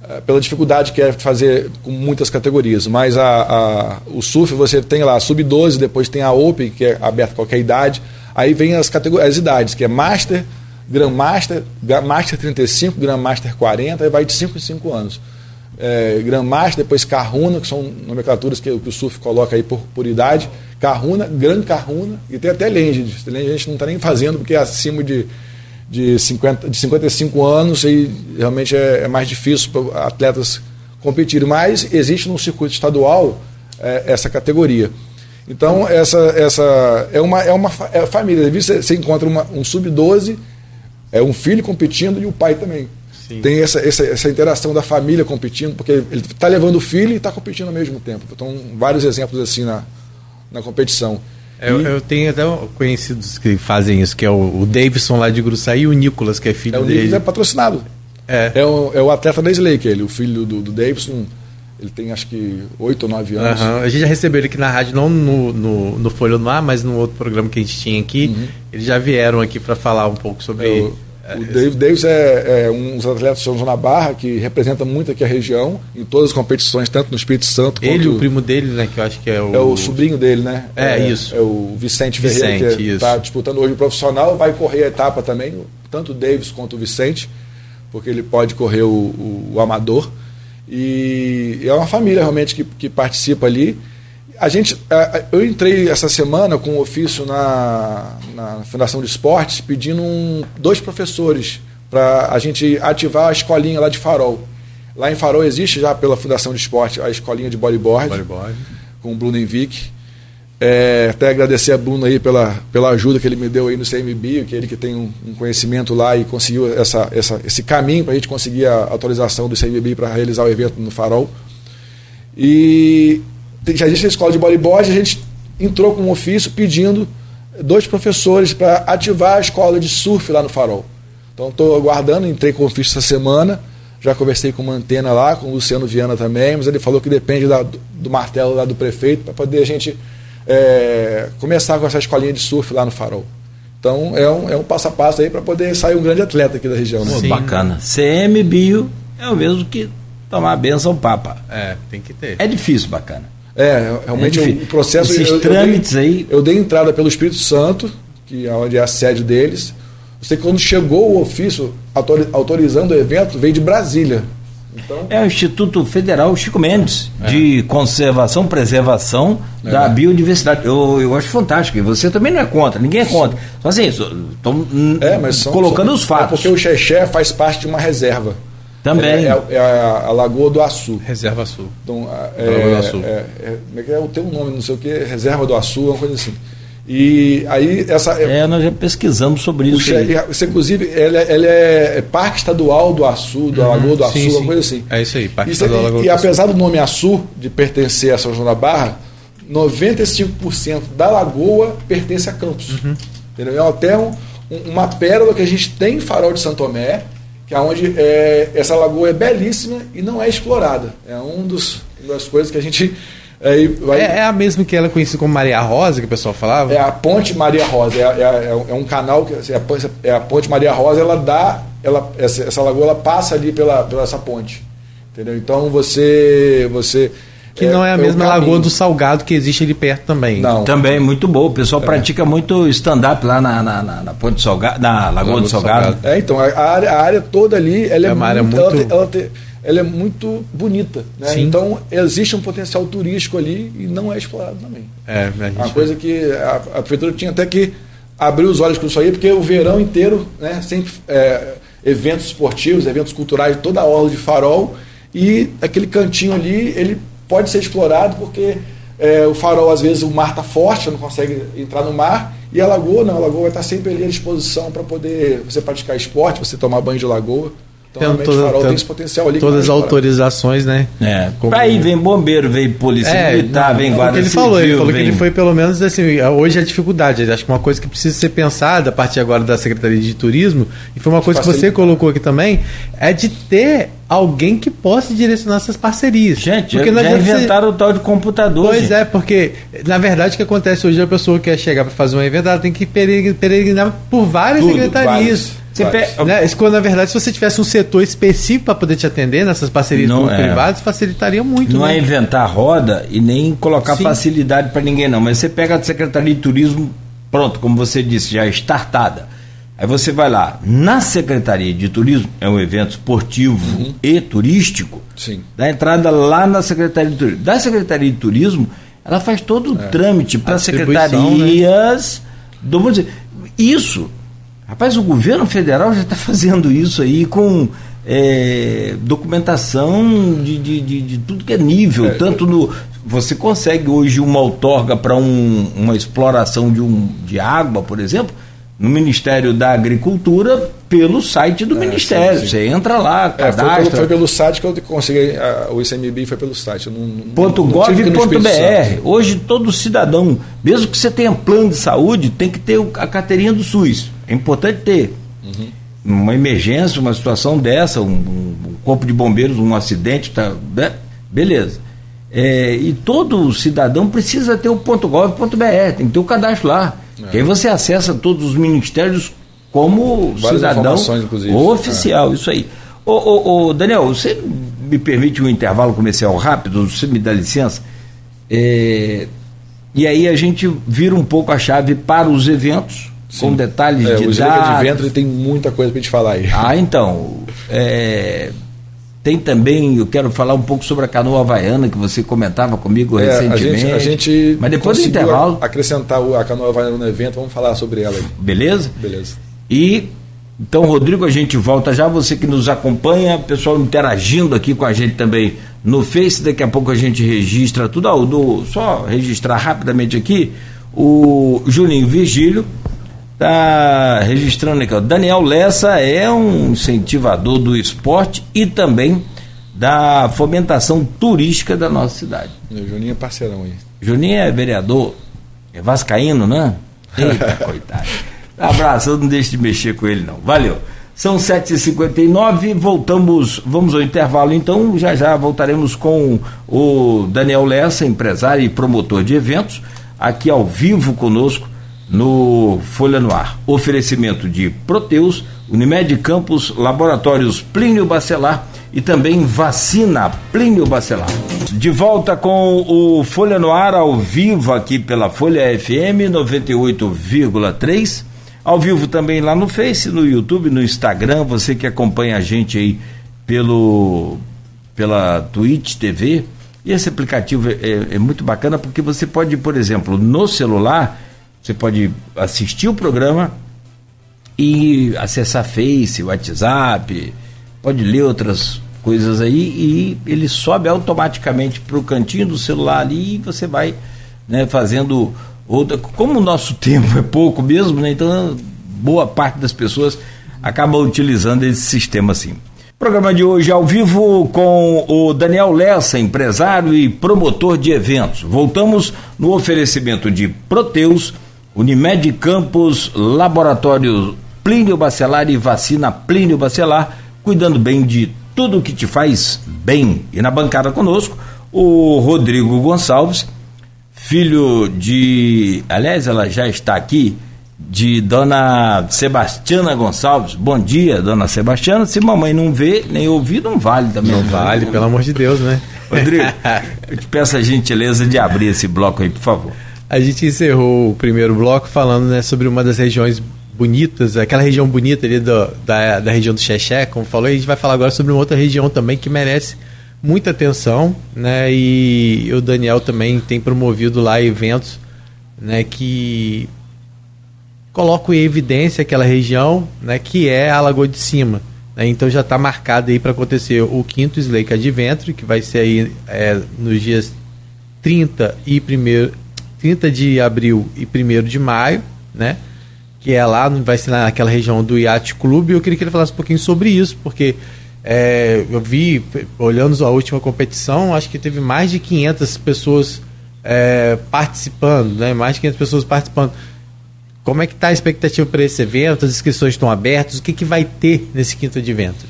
é, pela dificuldade que é fazer com muitas categorias. Mas a, a o surf você tem lá sub-12, depois tem a Open, que é aberta a qualquer idade. Aí vem as, categorias, as idades, que é Master, Grandmaster, Master 35, Grandmaster 40, aí vai de 5 em 5 anos. É, Grandmaster, depois Carruna, que são nomenclaturas que, que o surf coloca aí por, por idade. Carruna, Gran Carruna, e tem até Legend. Legend a gente não está nem fazendo, porque é acima de de, 50, de 55 anos e realmente é, é mais difícil para atletas competirem. Mas existe no circuito estadual é, essa categoria. Então, essa, essa é uma, é uma é família. Você, você encontra uma, um sub-12, é um filho competindo e o pai também. Sim. Tem essa, essa, essa interação da família competindo, porque ele está levando o filho e está competindo ao mesmo tempo. Então, vários exemplos assim na, na competição. Eu, eu, tenho até conhecidos que fazem isso, que é o, o Davidson lá de Gruçaí e o Nicolas, que é filho é, o dele. Nicolas é patrocinado. É. É o, é o atleta da Slake, ele, o filho do, do Davidson. Ele tem acho que oito ou nove anos. Uhum. A gente já recebeu ele aqui na rádio, não no, no, no Folha do Mar, mas no outro programa que a gente tinha aqui. Uhum. Eles já vieram aqui para falar um pouco sobre. É, o, é, Davis, é, é, um dos atletas de São João da Barra que representa muito aqui a região em todas as competições, tanto no Espírito Santo Ele, o primo dele, né? Que eu acho que é o. É o sobrinho dele, né? É, é isso. É o Vicente, Vicente Ferreira, que está disputando hoje o profissional, vai correr a etapa também, tanto o Davis quanto o Vicente, porque ele pode correr o, o, o amador. E é uma família realmente que, que participa ali. A gente, eu entrei essa semana com um ofício na, na Fundação de Esportes pedindo um, dois professores para a gente ativar a escolinha lá de Farol. Lá em Farol existe já pela Fundação de Esporte a escolinha de bodyboard, bodyboard. com o Bruno Henrique. É, até agradecer a Bruno aí pela, pela ajuda que ele me deu aí no CMB, que ele que tem um, um conhecimento lá e conseguiu essa, essa, esse caminho para a gente conseguir a autorização do CMB para realizar o evento no Farol. E já existe a escola de bodyboard, a gente entrou com um ofício pedindo dois professores para ativar a escola de surf lá no Farol. Então estou aguardando, entrei com o ofício essa semana, já conversei com uma antena lá, com o Luciano Viana também, mas ele falou que depende da, do martelo lá do prefeito para poder a gente é, começar com essa escolinha de surf lá no Farol. Então é um, é um passo a passo aí para poder sair um grande atleta aqui da região. Né? Sim. Bacana. CM Bio é o mesmo que tomar a benção Papa. É, tem que ter. É difícil, bacana. É, realmente é o processo. Esses eu, trâmites eu dei, aí. Eu dei entrada pelo Espírito Santo, que é onde é a sede deles. Você quando chegou o ofício autorizando o evento, veio de Brasília. Então, é o Instituto Federal Chico Mendes é. de Conservação, Preservação é. da Biodiversidade. Eu, eu acho fantástico. E você também não é contra, ninguém é contra. Só assim, estão é, colocando são, os fatos. É porque o Xexé faz parte de uma reserva. Também. É, é, é a, a, Lagoa do Açu. Reserva Sul. Então, é, Lagoa do Açu. É, é, é, é, tem um nome, não sei o que, Reserva do Açu, uma coisa assim. E aí essa. É, nós já pesquisamos sobre isso. Isso, inclusive, ele, ele é Parque Estadual do Açu, da uhum, Lagoa do Açu, sim, uma coisa assim. É isso aí, Parque isso, Estadual e, Lagoa E, apesar do nome Açu, de pertencer a São João da Barra, 95% da lagoa pertence a Campos. Uhum. Entendeu? É até um, uma pérola que a gente tem em Farol de Santo Tomé, que é onde é, essa lagoa é belíssima e não é explorada. É um dos, uma das coisas que a gente Aí vai... é, é, a mesma que ela é conhecida como Maria Rosa, que o pessoal falava? É a Ponte Maria Rosa. É, é, é um canal que assim, é a Ponte Maria Rosa, ela dá. Ela, essa, essa lagoa ela passa ali pela, pela essa ponte. Entendeu? Então você. você que não é a mesma lagoa do Salgado que existe ali perto também. Não. Também, muito bom. O pessoal pratica muito stand-up lá na, na, na, na Ponte Salgado, na Lagoa, do, Salgado. Salgado. É, então, a área, a área toda ali, ela é, é uma área muito. Ela, tem, ela tem, ela é muito bonita. Né? Então existe um potencial turístico ali e não é explorado também. É, a Uma coisa que a, a, prefeitura tinha até que abrir os olhos com isso aí, porque o verão inteiro, né, sempre é, eventos esportivos, eventos culturais, toda a orla de farol, e aquele cantinho ali, ele pode ser explorado porque é, o farol, às vezes, o mar está forte, não consegue entrar no mar, e a lagoa não, a lagoa vai estar sempre ali à disposição para poder você praticar esporte, você tomar banho de lagoa. Então, tem, toda, farol tem esse potencial ali. Todas as autorizações, né? É. Como... Aí vem bombeiro, vem polícia é, militar, não, vem guarda ele civil. Falou, ele falou vem... que ele foi pelo menos assim, hoje a dificuldade. Acho que uma coisa que precisa ser pensada a partir agora da Secretaria de Turismo, e foi uma coisa que você colocou aqui também, é de ter alguém que possa direcionar essas parcerias. Gente, porque já, já inventaram ser... o tal de computador. Pois gente. é, porque na verdade o que acontece hoje, a pessoa que quer chegar para fazer um evento, ela tem que peregrinar por várias Tudo, secretarias. Vários. Você pe... né? Quando, na verdade, se você tivesse um setor específico para poder te atender nessas parcerias não, é. privadas, facilitaria muito. Não né? é inventar roda e nem colocar Sim. facilidade para ninguém, não. Mas você pega a Secretaria de Turismo, pronto, como você disse, já startada. Aí você vai lá, na Secretaria de Turismo, é um evento esportivo uhum. e turístico, Sim. dá entrada lá na Secretaria de Turismo. Da Secretaria de Turismo, ela faz todo o é. trâmite para secretarias né? do mundo. Isso Rapaz, o governo federal já está fazendo isso aí com é, documentação de, de, de, de, tudo que é nível, é, tanto no. Você consegue hoje uma outorga para um, uma exploração de, um, de água, por exemplo, no Ministério da Agricultura pelo site do é, Ministério. Sim, sim. Você entra lá, cadastra. É, foi, pelo, foi, pelo, site que eu consegui, a, o ICMBI foi pelo site. Não, ponto .gov.br. Hoje todo cidadão, mesmo que você tenha plano de saúde, tem que ter a carteirinha do SUS. É importante ter. Uhum. Uma emergência, uma situação dessa, um, um, corpo de bombeiros, um acidente, tá, né? beleza. É, e todo cidadão precisa ter o ponto .gov.br, tem que ter o cadastro lá. É. Que aí você acessa todos os ministérios como Várias cidadão oficial, é. isso aí. Ô, ô, ô, Daniel, você me permite um intervalo comercial rápido, você me dá licença? É, e aí a gente vira um pouco a chave para os eventos, Sim. com detalhes é, de o dados. de ventre tem muita coisa para gente falar aí. Ah, então. É, tem também, eu quero falar um pouco sobre a canoa havaiana que você comentava comigo é, recentemente. A gente, a gente mas depois do intervalo. acrescentar a canoa havaiana no evento, vamos falar sobre ela aí. Beleza? Beleza. E então, Rodrigo, a gente volta já. Você que nos acompanha, pessoal interagindo aqui com a gente também no Face. Daqui a pouco a gente registra tudo. Ah, do, só registrar rapidamente aqui. O Juninho Virgílio Está registrando aqui, ó. Daniel Lessa é um incentivador do esporte e também da fomentação turística da nossa cidade. O Juninho é parceirão aí. Juninho é vereador, é vascaíno, né? Eita, coitado. Abraço, eu não deixo de mexer com ele não. Valeu. São 7h59, voltamos, vamos ao intervalo então, já já voltaremos com o Daniel Lessa, empresário e promotor de eventos, aqui ao vivo conosco no Folha no Ar. Oferecimento de Proteus, Unimed Campos, Laboratórios Plínio Bacelar e também vacina Plínio Bacelar. De volta com o Folha no Ar ao vivo aqui pela Folha FM 98,3. Ao vivo também lá no Face, no YouTube, no Instagram, você que acompanha a gente aí pelo pela Twitch TV. E esse aplicativo é, é, é muito bacana porque você pode, por exemplo, no celular, você pode assistir o programa e acessar Face, WhatsApp, pode ler outras coisas aí e ele sobe automaticamente para o cantinho do celular ali e você vai né, fazendo outra. Como o nosso tempo é pouco mesmo, né, então boa parte das pessoas acaba utilizando esse sistema assim. Programa de hoje ao vivo com o Daniel Lessa, empresário e promotor de eventos. Voltamos no oferecimento de Proteus, Unimed Campos, Laboratório Plínio Bacelar e Vacina Plínio Bacelar, cuidando bem de tudo que te faz bem. E na bancada conosco, o Rodrigo Gonçalves, filho de. Aliás, ela já está aqui de Dona Sebastiana Gonçalves. Bom dia, Dona Sebastiana. Se mamãe não vê, nem ouvir, não vale também. Não né? vale, pelo amor de Deus, né? Rodrigo, eu te peço a gentileza de abrir esse bloco aí, por favor. A gente encerrou o primeiro bloco falando né, sobre uma das regiões bonitas, aquela região bonita ali do, da, da região do Xexé, como falou, e a gente vai falar agora sobre uma outra região também que merece muita atenção, né? E o Daniel também tem promovido lá eventos, né, que coloco em evidência aquela região, né, que é a Lagoa de Cima. Né, então já está marcado aí para acontecer o quinto Slake Adventure, que vai ser aí é, nos dias 30 e primeiro, 30 de abril e 1 de maio, né? Que é lá, vai ser naquela região do Yacht Clube. Eu queria que ele falasse um pouquinho sobre isso, porque é, eu vi, olhando a última competição, acho que teve mais de 500 pessoas é, participando, né? Mais de 500 pessoas participando. Como é que está a expectativa para esse evento? As inscrições estão abertas? O que, que vai ter nesse quinto evento?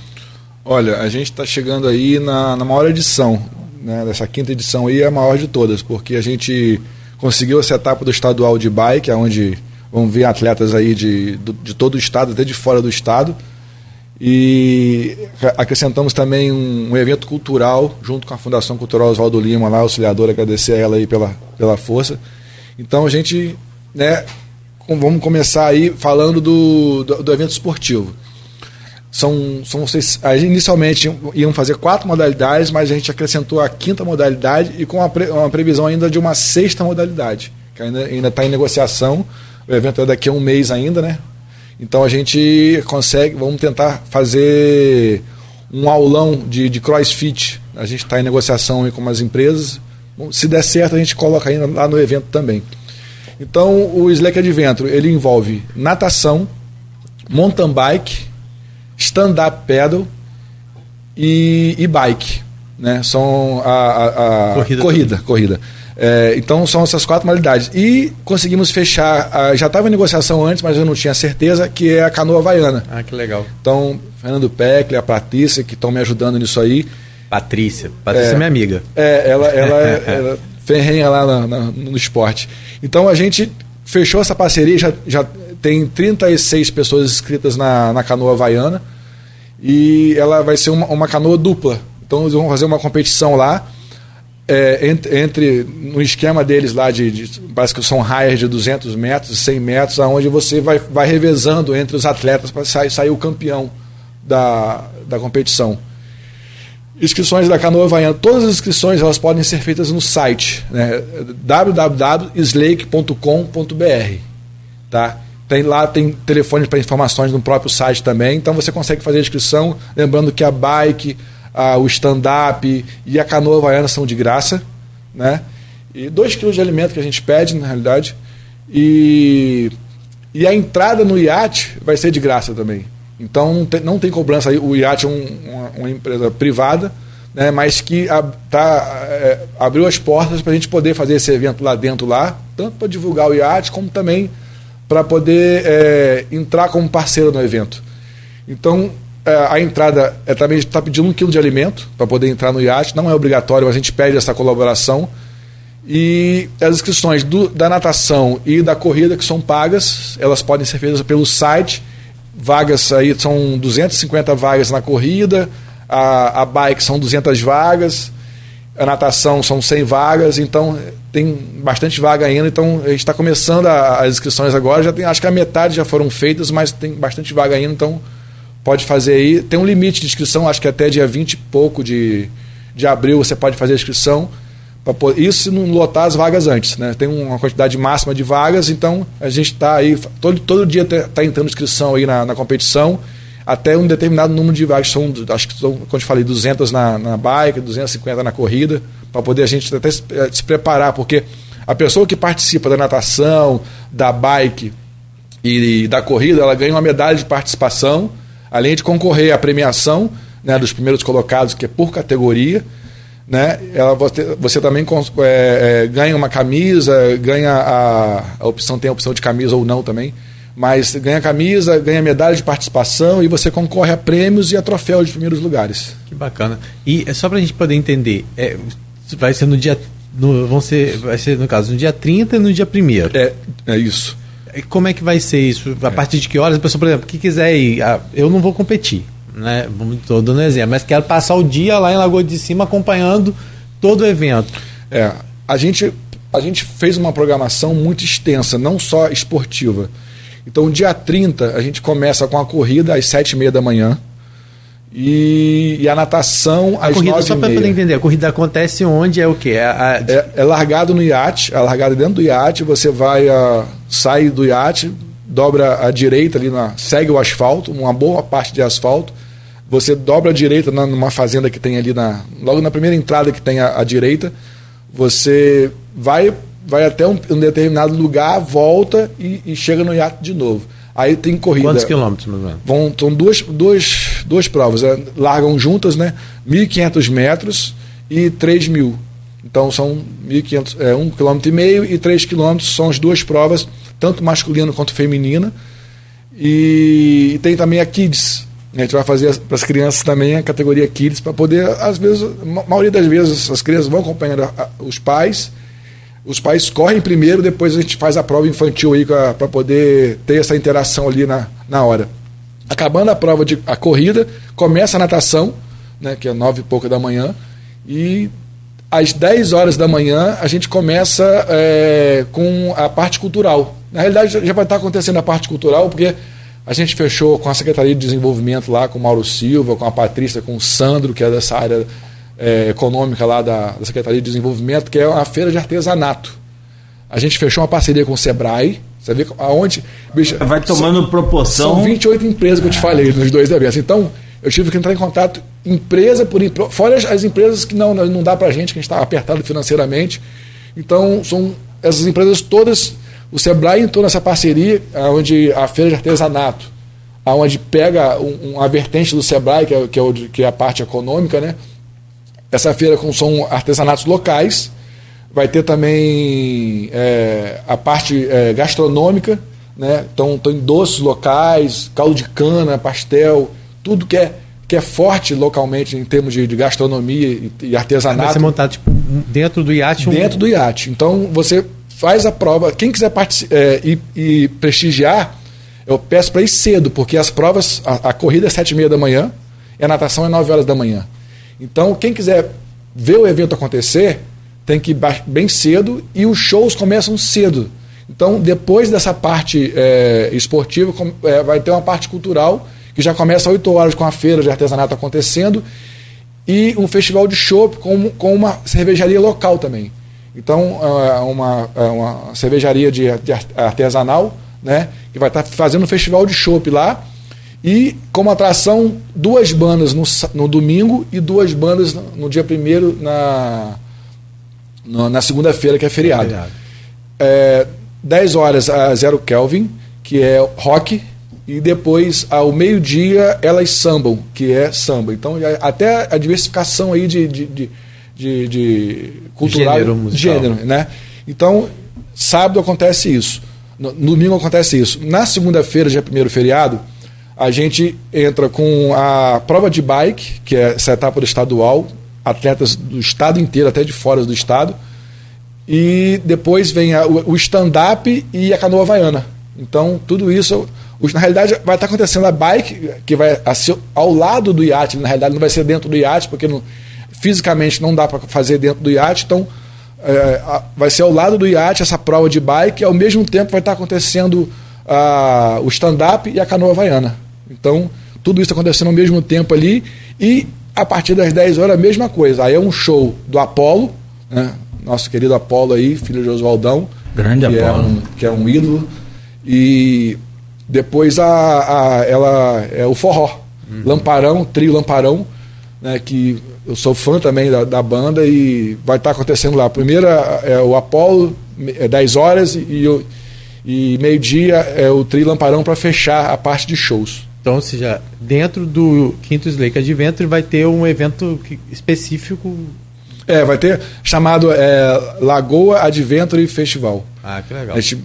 Olha, a gente está chegando aí na, na maior edição, né? Dessa quinta edição aí é a maior de todas, porque a gente conseguiu essa etapa do estadual de bike, onde vão vir atletas aí de, de todo o estado, até de fora do estado. E acrescentamos também um, evento cultural, junto com a Fundação Cultural Oswaldo Lima, lá, auxiliador, agradecer a ela aí pela, pela força. Então a gente né, vamos começar aí falando do, do, do evento esportivo. São, são seis, inicialmente iam fazer quatro modalidades, mas a gente acrescentou a quinta modalidade e com uma, pre, uma previsão ainda de uma sexta modalidade, que ainda está em negociação. O evento é daqui a um mês ainda, né? Então a gente consegue, vamos tentar fazer um aulão de, de crossfit. A gente está em negociação com umas empresas. Se der certo, a gente coloca ainda lá no evento também. Então, o Slack Adventure ele envolve natação, mountain bike, stand-up paddle e, e, bike. Né? São a, a, a corrida. Corrida. corrida. É, então, são essas quatro modalidades. E conseguimos fechar, a, já estava em negociação antes, mas eu não tinha certeza, que é a canoa havaiana. Ah, que legal. Então, Fernando Peckler, a Patrícia, que estão me ajudando nisso aí. Patrícia. Patrícia é, é minha amiga. É, ela, ela, é, ela ferrenha lá na, na, no esporte. Então a gente fechou essa parceria, já, já tem 36 pessoas inscritas na, na canoa havaiana e ela vai ser uma, uma canoa dupla. Então eles vão fazer uma competição lá. É, entre, entre, no esquema deles lá de, de, parece que são raias de 200 metros, 100 metros, aonde você vai, vai revezando entre os atletas para sair, sair o campeão da, da competição. Inscrições da Canoa Havaiana. Todas as inscrições elas podem ser feitas no site né? www.slake.com.br. Tá? Tem, lá tem telefone para informações no próprio site também. Então você consegue fazer a inscrição. Lembrando que a bike, a, o stand-up e a canoa havaiana são de graça. Né? E 2 quilos de alimento que a gente pede, na realidade. E, e a entrada no iate vai ser de graça também. Então não tem, não tem cobrança. O iate é um, uma, uma, empresa privada, né, mas que a, tá, é, abriu as portas para a gente poder fazer esse evento lá dentro, lá, tanto para divulgar o iate, como também para poder é, entrar como parceiro no evento. Então é, a entrada é também está pedindo um quilo de alimento para poder entrar no iate, não é obrigatório, mas a gente pede essa colaboração. E as inscrições do, da natação e da corrida que são pagas, elas podem ser feitas pelo site vagas aí, são 250 vagas na corrida, a, a bike são 200 vagas, a natação são 100 vagas, então tem bastante vaga ainda, então a gente está começando a, as inscrições agora, já tem, acho que a metade já foram feitas, mas tem bastante vaga ainda, então pode fazer aí. Tem um limite de inscrição, acho que até dia 20 e pouco de, de abril você pode fazer a inscrição. Isso se não lotar as vagas antes, né? Tem uma quantidade máxima de vagas, então a gente está aí, todo, todo dia está tá entrando inscrição aí na, na competição. Até um determinado número de vagas. São, acho que são, como eu falei, 200 na, na bike, 250 na corrida, para poder a gente até se, eh, se, preparar, porque a pessoa que participa da natação, da bike e da corrida, ela ganha uma medalha de participação, além de concorrer à premiação né, dos primeiros colocados, que é por categoria. Né, ela, você, você também é, é, ganha uma camisa, ganha a, a opção, tem a opção de camisa ou não também mas ganha camisa, ganha medalha de participação e você concorre a prêmios e a troféus de primeiros lugares. Que bacana. E é só para a gente poder entender, é, vai ser no dia. No, vão ser, vai ser, no caso, no dia 30 e no dia 1 É, é isso. Como é que vai ser isso? A é. partir de que horas? A pessoa, por exemplo, que quiser ir, ah, eu não vou competir, né? Estou dando exemplo, mas quero passar o dia lá em Lagoa de Cima acompanhando todo o evento. É, a gente, a gente fez uma programação muito extensa, não só esportiva. Então, dia 30, a gente começa com a corrida às 7h30 da manhã. E, e, a natação a às corrida, 9 Só para poder entender, a corrida acontece onde? É o quê? É, a... é, é largado no iate, é largado dentro do iate, você vai, uh, sai do iate, dobra à direita ali, na, segue o asfalto, uma boa parte de asfalto. Você dobra à direita na, numa fazenda que tem ali, na, logo na primeira entrada que tem à, à direita. Você vai vai até um, um determinado lugar, volta e, e, chega no iate de novo. Aí tem corrida. Quantos quilômetros, mais ou menos? Vão, são duas, duas, duas provas. É, largam juntas, né? 1.500 metros e 3 mil. Então são 1.500, é, 1 km e meio e 3 km são as duas provas, tanto masculina quanto feminina. E, e tem também a Kids. A gente vai fazer para as crianças também a categoria Kids, para poder, às vezes, a maioria das vezes, as crianças vão acompanhando os pais os pais correm primeiro, depois a gente faz a prova infantil aí para poder ter essa interação ali na, na hora. Acabando a prova de a corrida, começa a natação, né, que é nove e pouca da manhã, e às 10 horas da manhã a gente começa é, com a parte cultural. Na realidade já vai estar acontecendo a parte cultural, porque a gente fechou com a Secretaria de Desenvolvimento lá, com o Mauro Silva, com a Patrícia, com o Sandro, que é dessa área é, econômica lá da, da, Secretaria de Desenvolvimento, que é a feira de artesanato. A gente fechou uma parceria com o Sebrae. Você vê aonde. Bicho, Vai tomando são, proporção. São 28 empresas que eu te falei nos dois eventos. Então, eu tive que entrar em contato empresa por empresa. Fora as, as, empresas que não, não dá para a gente, que a gente está apertado financeiramente. Então, são essas empresas todas. O Sebrae entrou nessa parceria, onde a feira de artesanato, onde pega um, uma vertente do Sebrae, que é, que é, o, que é a parte econômica, né? Essa feira com são artesanatos locais. Vai ter também é, a parte é, gastronômica, né? Então tem doces locais, caldo de cana, pastel, tudo que é que é forte localmente em termos de, de gastronomia e, e artesanato. Vai ser montado tipo, dentro do iate? Dentro um... do iate. Então você faz a prova. Quem quiser é, e, e, prestigiar, eu peço para ir cedo, porque as provas, a, a corrida é sete e meia da manhã e a natação é nove horas da manhã. Então, quem quiser ver o evento acontecer, tem que ir bem cedo e os shows começam cedo. Então, depois dessa parte é, esportiva, é, vai ter uma parte cultural, que já começa às 8 horas com a feira de artesanato acontecendo, e um festival de chopp com, com uma cervejaria local também. Então, é uma, é uma cervejaria de, de artesanal, né, que vai estar fazendo um festival de chopp lá, e como atração, duas bandas no, no domingo e duas bandas no, no dia primeiro na, no, na segunda-feira, que é feriado. É feriado. É, 10 horas a Zero Kelvin, que é rock, e depois ao meio-dia elas sambam, que é samba. Então até a diversificação aí de, de, de, de, de cultural gênero, musical. gênero, né? Então sábado acontece isso, no, domingo acontece isso. Na segunda-feira, já é primeiro feriado, a gente entra com a prova de bike, que é essa etapa do estadual, atletas do estado inteiro, até de fora do estado. E depois vem a, o stand-up e a canoa havaiana. Então, tudo isso, na realidade, vai estar acontecendo a bike, que vai ser ao lado do iate, na realidade não vai ser dentro do iate, porque não, fisicamente não dá para fazer dentro do iate, então é, vai ser ao lado do iate essa prova de bike, e ao mesmo tempo vai estar acontecendo a, o stand-up e a canoa havaiana. Então, tudo isso acontecendo ao mesmo tempo ali e a partir das 10 horas a mesma coisa. Aí é um show do Apolo, né? nosso querido Apolo aí, filho de Oswaldão. Grande que Apolo. É um, que é um ídolo. E Depois a, a, ela é o forró. Uhum. Lamparão, trio Lamparão, né, que eu sou fã também da, da banda e vai estar tá acontecendo lá. Primeiro é o Apolo, é 10 horas, e, e meio-dia é o trio Lamparão para fechar a parte de shows. Então, ou seja, dentro do Quinto Slake Adventure vai ter um evento específico. É, vai ter chamado é, Lagoa Adventure Festival. Ah, que legal. A gente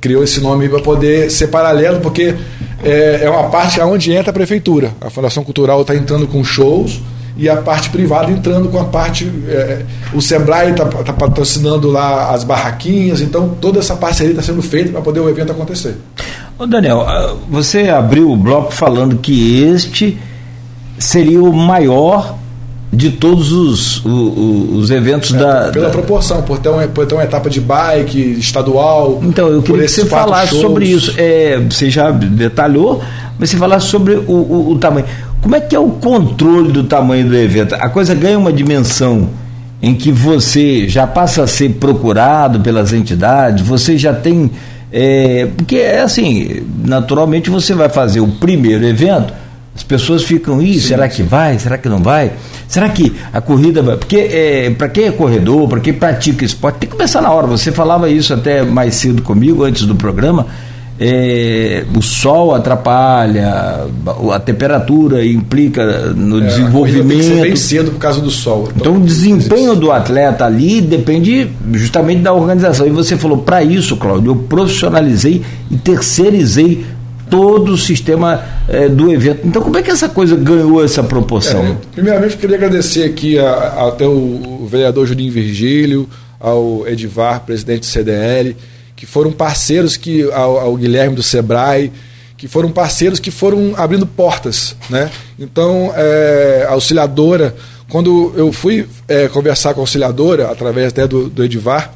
criou esse nome para poder ser paralelo, porque é, é uma parte onde entra a prefeitura. A Fundação Cultural está entrando com shows e a parte privada entrando com a parte. É, o Sebrae está tá patrocinando lá as barraquinhas, então toda essa parceria está sendo feita para poder o evento acontecer. Ô Daniel, ah, você abriu o bloco falando que este seria o maior de todos os, os, os eventos é, da. Pela da... proporção, por ter, uma, por ter uma etapa de bike, estadual. Então, eu queria que você falasse shows. sobre isso. É, você já detalhou, mas você falasse sobre o, o, o, tamanho. Como é que é o controle do tamanho do evento? A coisa ganha uma dimensão em que você já passa a ser procurado pelas entidades, você já tem é, porque é assim, naturalmente você vai fazer o primeiro evento, as pessoas ficam, Ih, sim, será sim. que vai? Será que não vai? Será que a corrida vai? Porque é, para quem é corredor, para quem pratica esporte, tem que começar na hora. Você falava isso até mais cedo comigo, antes do programa é, o sol atrapalha, a temperatura implica no é, desenvolvimento. Tem que ser bem cedo por causa do sol. Então, então o desempenho do atleta ali depende justamente da organização. E você falou, para isso, Cláudio, eu profissionalizei e terceirizei todo o sistema é, do evento. Então, como é que essa coisa ganhou essa proporção? É, primeiramente, eu queria agradecer aqui a, a, até o, o vereador Juninho Virgílio, ao Edivar, presidente do CDL, que foram parceiros que ao, ao, Guilherme do Sebrae, que foram parceiros que foram abrindo portas, né? Então, é, a auxiliadora, quando eu fui é, conversar com a auxiliadora através até do, do Edivar,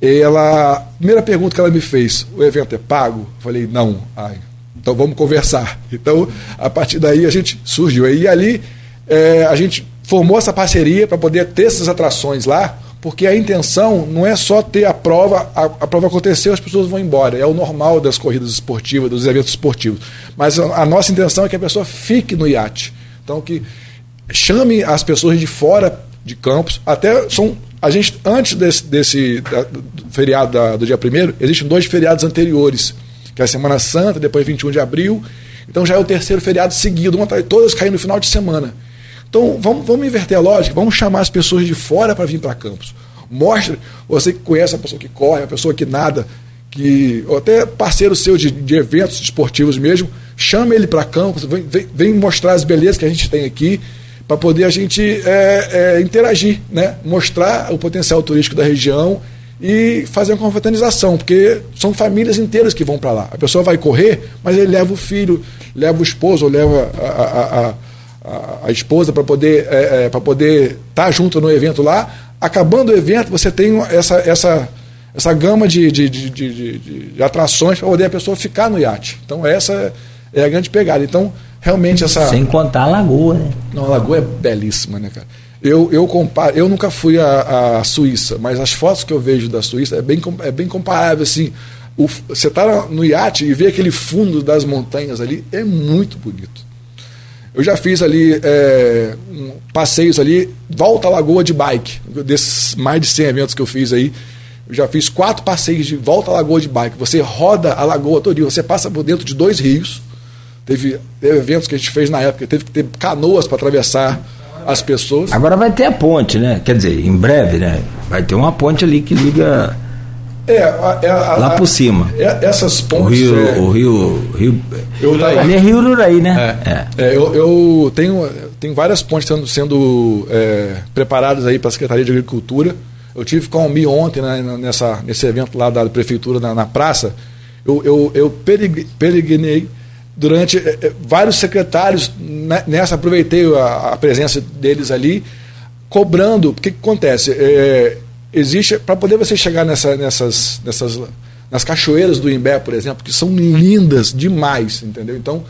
ela, a primeira pergunta que ela me fez, o evento é pago? Eu falei, não. Ai, então vamos conversar. Então, a partir daí a gente surgiu. E ali é, a gente formou essa parceria para poder ter essas atrações lá, porque a intenção não é só ter a prova, a, a, prova aconteceu, as pessoas vão embora. É o normal das corridas esportivas, dos eventos esportivos. Mas a, a nossa intenção é que a pessoa fique no iate. Então, que chame as pessoas de fora de campos, até são. A gente, antes desse, desse da, do feriado da, do dia 1 existem dois feriados anteriores, que é a Semana Santa, depois 21 de abril. Então já é o terceiro feriado seguido, uma, todas caem no final de semana. Então, vamos, vamos inverter a lógica, vamos chamar as pessoas de fora para vir para campos. Mostre, você que conhece a pessoa que corre, a pessoa que nada, que ou até parceiro seu de, de eventos esportivos mesmo, chame ele para campos, vem, vem, vem, mostrar as belezas que a gente tem aqui, para poder a gente é, é, interagir, né? mostrar o potencial turístico da região e fazer uma confraternização, porque são famílias inteiras que vão para lá. A pessoa vai correr, mas ele leva o filho, leva o esposo, leva a, a, a a, a esposa para poder é, é, para poder estar tá junto no evento lá. Acabando o evento, você tem essa, essa, essa gama de, de, de, de, de atrações para poder a pessoa ficar no iate. Então essa é a grande pegada. Então realmente essa sem contar a lagoa, né? Não, a lagoa é belíssima, né, cara? Eu, eu, comparo, eu nunca fui à, à Suíça, mas as fotos que eu vejo da Suíça é bem, é bem comparável. Assim, o, você está no iate e vê aquele fundo das montanhas ali, é muito bonito. Eu já fiz ali é, um, passeios ali, volta à Lagoa de bike, desses mais de 100 eventos que eu fiz aí. Eu já fiz quatro passeios de volta à Lagoa de bike. Você roda a lagoa todo você passa por dentro de dois rios. Teve, teve eventos que a gente fez na época, teve que ter canoas para atravessar as pessoas. Agora vai ter a ponte, né? Quer dizer, em breve, né? Vai ter uma ponte ali que liga é, a, é a, lá por cima. É, essas pontes. O rio, é, o rio, rio Ururaí. Ali é Rio Ururaí, né? É. é. eu, eu tenho, tenho várias pontes sendo, sendo preparadas aí para a Secretaria de Agricultura. Eu tive com a Mi ontem né, nessa, nesse evento lá da prefeitura na, na praça. Eu, eu, eu peregrinei durante vários secretários né, nessa aproveitei a, a, presença deles ali cobrando. O que, que acontece? É, existe para poder você chegar nessa, nessas, nessas nas cachoeiras do Imbé, por exemplo, que são lindas demais, entendeu? Então,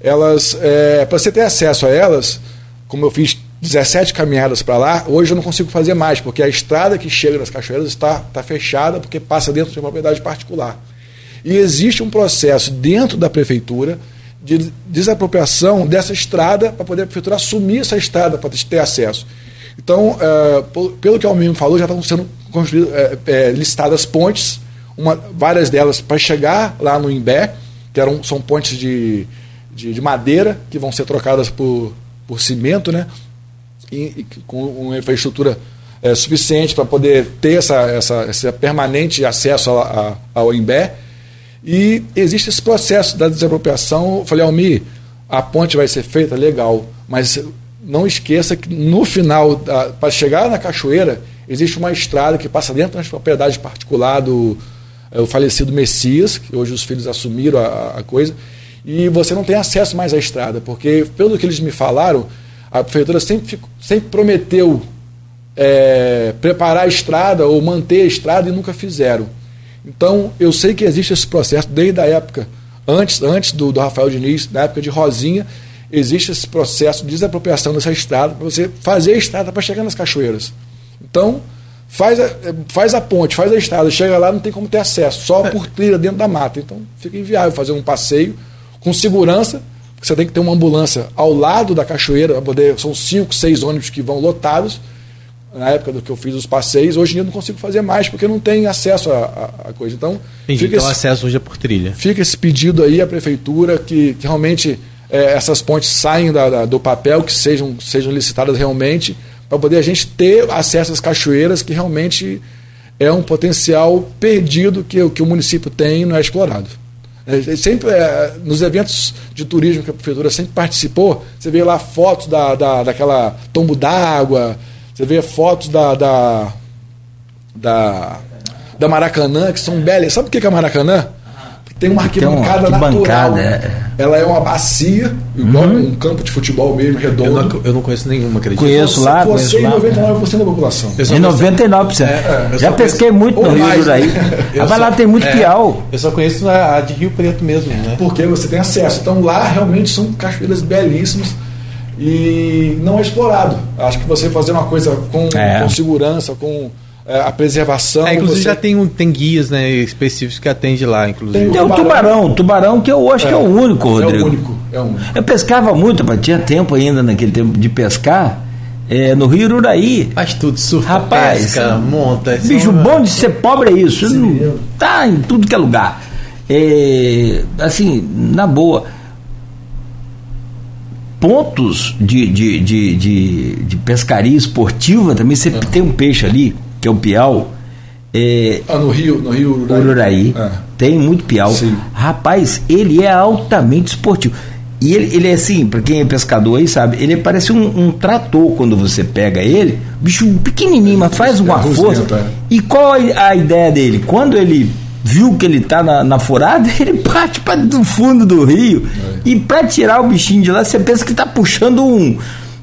elas, é, para você ter acesso a elas, como eu fiz 17 caminhadas para lá, hoje eu não consigo fazer mais, porque a estrada que chega nas cachoeiras está, está fechada, porque passa dentro de uma propriedade particular. E existe um processo dentro da prefeitura de desapropriação dessa estrada para poder a prefeitura assumir essa estrada para ter acesso. Então, é, pelo que o Almir falou, já estão sendo é, listadas pontes, uma, várias delas para chegar lá no Imbé, que eram, são pontes de, de, de madeira que vão ser trocadas por, por cimento, né? E, e com uma infraestrutura é, suficiente para poder ter essa, essa, esse permanente acesso a, a, ao Imbé. E existe esse processo da desapropriação. Eu falei, Almir, a ponte vai ser feita, legal, mas não esqueça que no final, para chegar na cachoeira, existe uma estrada que passa dentro das propriedades particulares do é, o falecido Messias, que hoje os filhos assumiram a, a, coisa, e você não tem acesso mais à estrada, porque, pelo que eles me falaram, a prefeitura sempre, sempre prometeu é, preparar a estrada ou manter a estrada e nunca fizeram. Então, eu sei que existe esse processo desde a época, antes, antes do, do Rafael Diniz, na época de Rosinha, existe esse processo de desapropriação dessa estrada para você fazer a estrada para chegar nas cachoeiras. Então, faz a, faz a ponte, faz a estrada, chega lá não tem como ter acesso, só por trilha dentro da mata. Então, fica inviável fazer um passeio com segurança, porque você tem que ter uma ambulância ao lado da cachoeira, poder, são cinco, seis ônibus que vão lotados. Na época do que eu fiz os passeios, hoje em dia eu não consigo fazer mais porque não tem acesso a, coisa. Então, Entendi, fica então esse, acesso hoje é por trilha. Fica esse pedido aí à prefeitura que, que realmente é, essas pontes saem da, da, do papel, que sejam, sejam licitadas realmente, para poder a gente ter acesso às cachoeiras, que realmente é um potencial perdido que, que o município tem e não é explorado. É, sempre, é, nos eventos de turismo que a prefeitura sempre participou, você vê lá fotos da, da, daquela tombo d'água, você vê fotos da, da, da, da Maracanã, que são belas. Sabe o que é Maracanã? Tem uma arquibancada tem uma natural. É. Ela é uma bacia, igual uhum. um campo de futebol mesmo, redondo. Eu não, eu não conheço nenhuma, acredito. Conheço lá, você conheço lá. 99% da população. Em 99%. É, Já pesquei muito no Rio Juraí. Mas lá tem muito é, piau. Eu só conheço a de Rio Preto mesmo, né? Porque você tem acesso. Então lá realmente são cachoeiras belíssimas e não é explorado. Acho que você fazer uma coisa com, é. com segurança, com é, a preservação. É, inclusive você... já tem, tem guias né, específicos que atende lá, inclusive. Tem, o tubarão, tubarão que eu acho é, que é o único, Rodrigo. É o único, é o único. Eu pescava muito, mas tinha tempo ainda naquele tempo de pescar. É, no Rio Ururaí. Faz tudo, surfa, Rapaz, pesca, monta. Bicho uma... bom de ser pobre é isso. Não, tá em tudo que é lugar. É, assim, na boa. Pontos de, de, de, de, de pescaria esportiva também, você uhum. tem um peixe ali que é o piau. É, ah, no Rio, no Rio Ururaí. Ururaí é. Tem muito piau. Sim. Rapaz, ele é altamente esportivo. E ele, ele é assim, para quem é pescador aí sabe, ele parece um, um, trator quando você pega ele, bicho pequenininho, mas faz uma é força. É. E qual a ideia dele? Quando ele viu que ele tá na, na furada, ele parte para do fundo do rio. É. E para tirar o bichinho de lá, você pensa que tá puxando um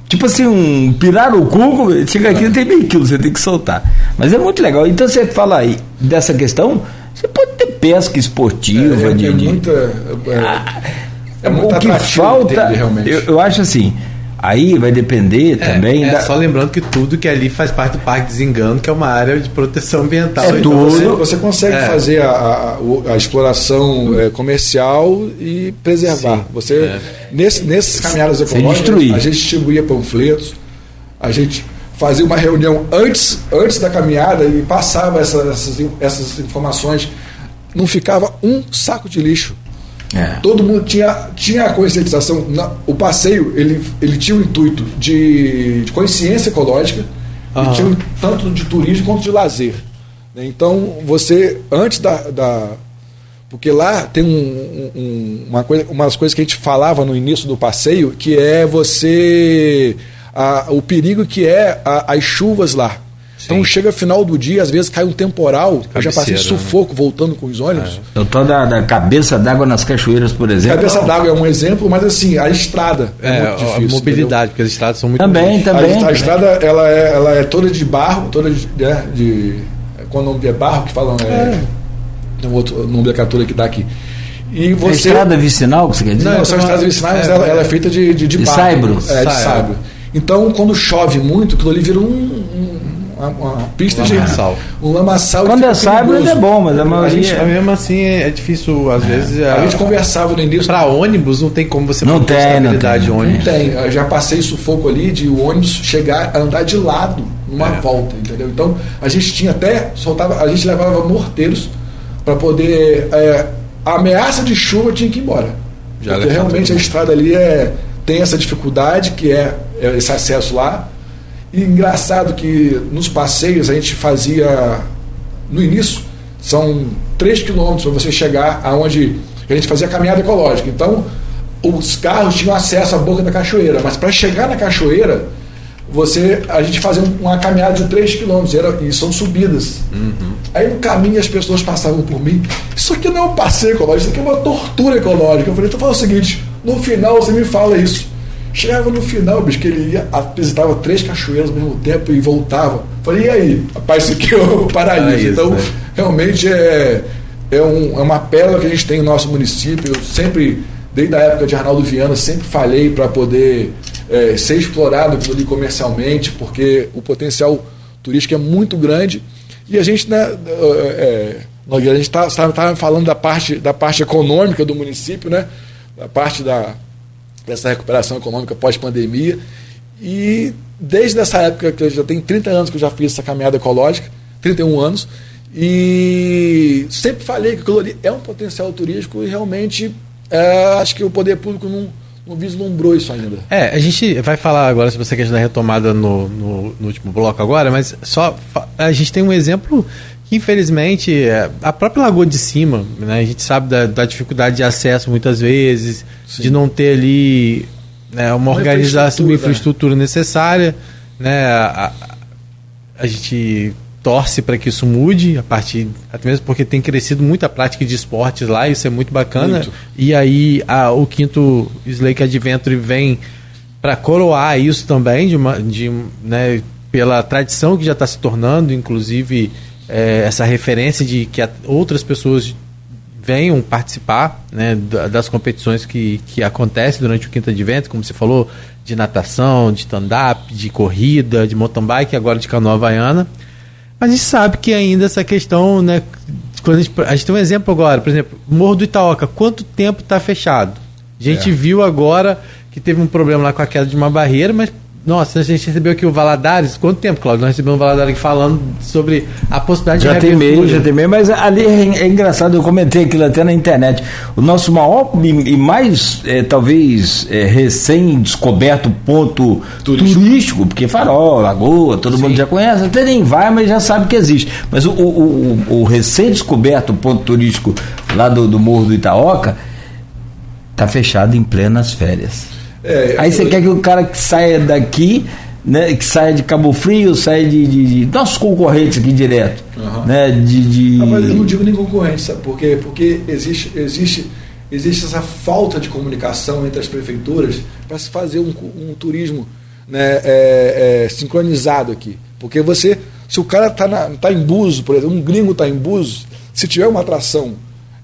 Tipo assim, um pirarucu, chega aqui tem meio quilo, você tem que soltar. Mas é muito legal. Então você fala aí dessa questão, você pode ter pesca esportiva. É, é, de, é muita. É, é, muito o que falta, eu, eu acho assim, Aí vai depender é, também. É, da... Só lembrando que tudo que ali faz parte do Parque Desengano, que é uma área de proteção ambiental. É então tudo. Você, você consegue é. fazer a, a, a exploração é, comercial e preservar. Sim. Você, é. nesse, nesses caminhadas ecológicas, a gente distribuía panfletos, a gente fazia uma reunião antes, antes da caminhada e passava essas, essas, essas informações. Não ficava um saco de lixo é. Todo mundo tinha, tinha a conscientização. Na, o passeio ele, ele tinha o intuito de, de consciência ecológica, uhum. e tinha um, tanto de turismo quanto de lazer. Né? Então, você, antes da. da porque lá tem um, um, uma, coisa, uma das coisas que a gente falava no início do passeio, que é você. A, o perigo que é a, as chuvas lá. Então chega final do dia, às vezes cai um temporal, eu já passei né? sufoco né? voltando com os ônibus. É. Eu tô da, da cabeça d'água nas cachoeiras, por exemplo. Cabeça d'água é um exemplo, mas assim, a estrada é, é muito difícil. A mobilidade, entendeu? porque as estradas são muito Também, também. A, a, estrada ela é, ela é toda de barro, toda de. Né, de quando é barro que falam. É, é. Tem um outro nomenclatura que dá aqui. E você... A estrada vicinal, que você quer dizer? Não, são estradas vicinais, é, ela, ela, é feita de, de, de, de barro. Saibro. É, de saibro. Então, quando chove muito, aquilo ali vira um, uma, uma pista de, um lamaçal. Quando é sábado é bom, mas a maioria. Gente, mesmo assim é difícil, às vezes. A, a gente conversava no início. Para ônibus não tem como você não tem, não tem, ônibus. Não tem. Eu já passei sufoco ali de o ônibus chegar a andar de lado numa é. volta, entendeu? Então a gente tinha até soltava, a gente levava morteiros para poder é, a ameaça de chuva tinha que ir embora. Já porque realmente a estrada ali é tem essa dificuldade que é, é esse acesso lá. E engraçado que nos passeios a gente fazia no início são 3 quilômetros para você chegar aonde a gente fazia caminhada ecológica. Então, os carros tinham acesso à boca da cachoeira, mas para chegar na cachoeira, você a gente fazia uma caminhada de 3 quilômetros e são subidas. Uhum. Aí no caminho as pessoas passavam por mim. Isso aqui não é um passeio ecológico, isso aqui é uma tortura ecológica. Eu falei, então fala o seguinte, no final você me fala isso. Chegava no final, bicho, que ele ia, visitava três cachoeiras ao mesmo tempo e voltava. Falei, e aí? Rapaz, isso aqui é o paraíso. então, né? realmente é, é, um, é uma pérola que a gente tem no nosso município. Eu sempre, desde a época de Arnaldo Viana, sempre falhei para poder é, ser explorado ali comercialmente, porque o potencial turístico é muito grande. E a gente, né, é, a gente está tá, tá falando da parte, da parte econômica do município, né, da parte da dessa recuperação econômica pós-pandemia. E desde essa época, que eu já tenho 30 anos que eu já fiz essa caminhada ecológica, 31 anos, e sempre falei que aquilo ali é um potencial turístico e realmente é, acho que o poder público não, não vislumbrou isso ainda. É, a gente vai falar agora se você quer da retomada no, no, no, último bloco agora, mas só a gente tem um exemplo infelizmente é, a própria Lagoa de Cima, né, a gente sabe da, da dificuldade de acesso muitas vezes, Sim. de não ter ali né, uma, uma organização, uma infraestrutura né? necessária, né, a, a gente torce para que isso mude a partir até mesmo porque tem crescido muita prática de esportes lá isso é muito bacana muito. e aí a, o quinto Slake Adventure vem para coroar isso também de uma, de, né, pela tradição que já está se tornando inclusive é, essa referência de que outras pessoas venham participar né, das competições que, que acontecem durante o Quinta de Vento, como você falou, de natação, de stand-up, de corrida, de mountain bike, agora de canoa havaiana. Mas a gente sabe que ainda essa questão, né, quando a gente, a gente tem um exemplo agora, por exemplo, Morro do Itaoca, quanto tempo está fechado? A gente é. viu agora que teve um problema lá com a queda de uma barreira, mas nossa, a gente recebeu aqui o Valadares. Quanto tempo, Claudio? Nós recebemos o Valadares falando sobre a possibilidade já de tem meio, Já tem meio, mas ali é, é, engraçado, eu comentei aquilo até na internet. O nosso maior e, mais, é, talvez, é, recém-descoberto ponto turístico. turístico. porque Farol, Lagoa, todo Sim. mundo já conhece, até nem vai, mas já sabe que existe. Mas o, o, o, o recém-descoberto ponto turístico lá do, do Morro do Itaoca está fechado em plenas férias. É, Aí você eu... quer que o cara que saia daqui, né, que saia de Cabo Frio, saia de, de, de nossos concorrentes aqui direto. Uhum. Né, de, de... Não, mas eu não digo nem concorrente, sabe por quê? Porque existe, existe, existe essa falta de comunicação entre as prefeituras para se fazer um, um turismo né, é, é, sincronizado aqui. Porque você, se o cara está tá em Buzo, por exemplo, um gringo está em Buzo, se tiver uma atração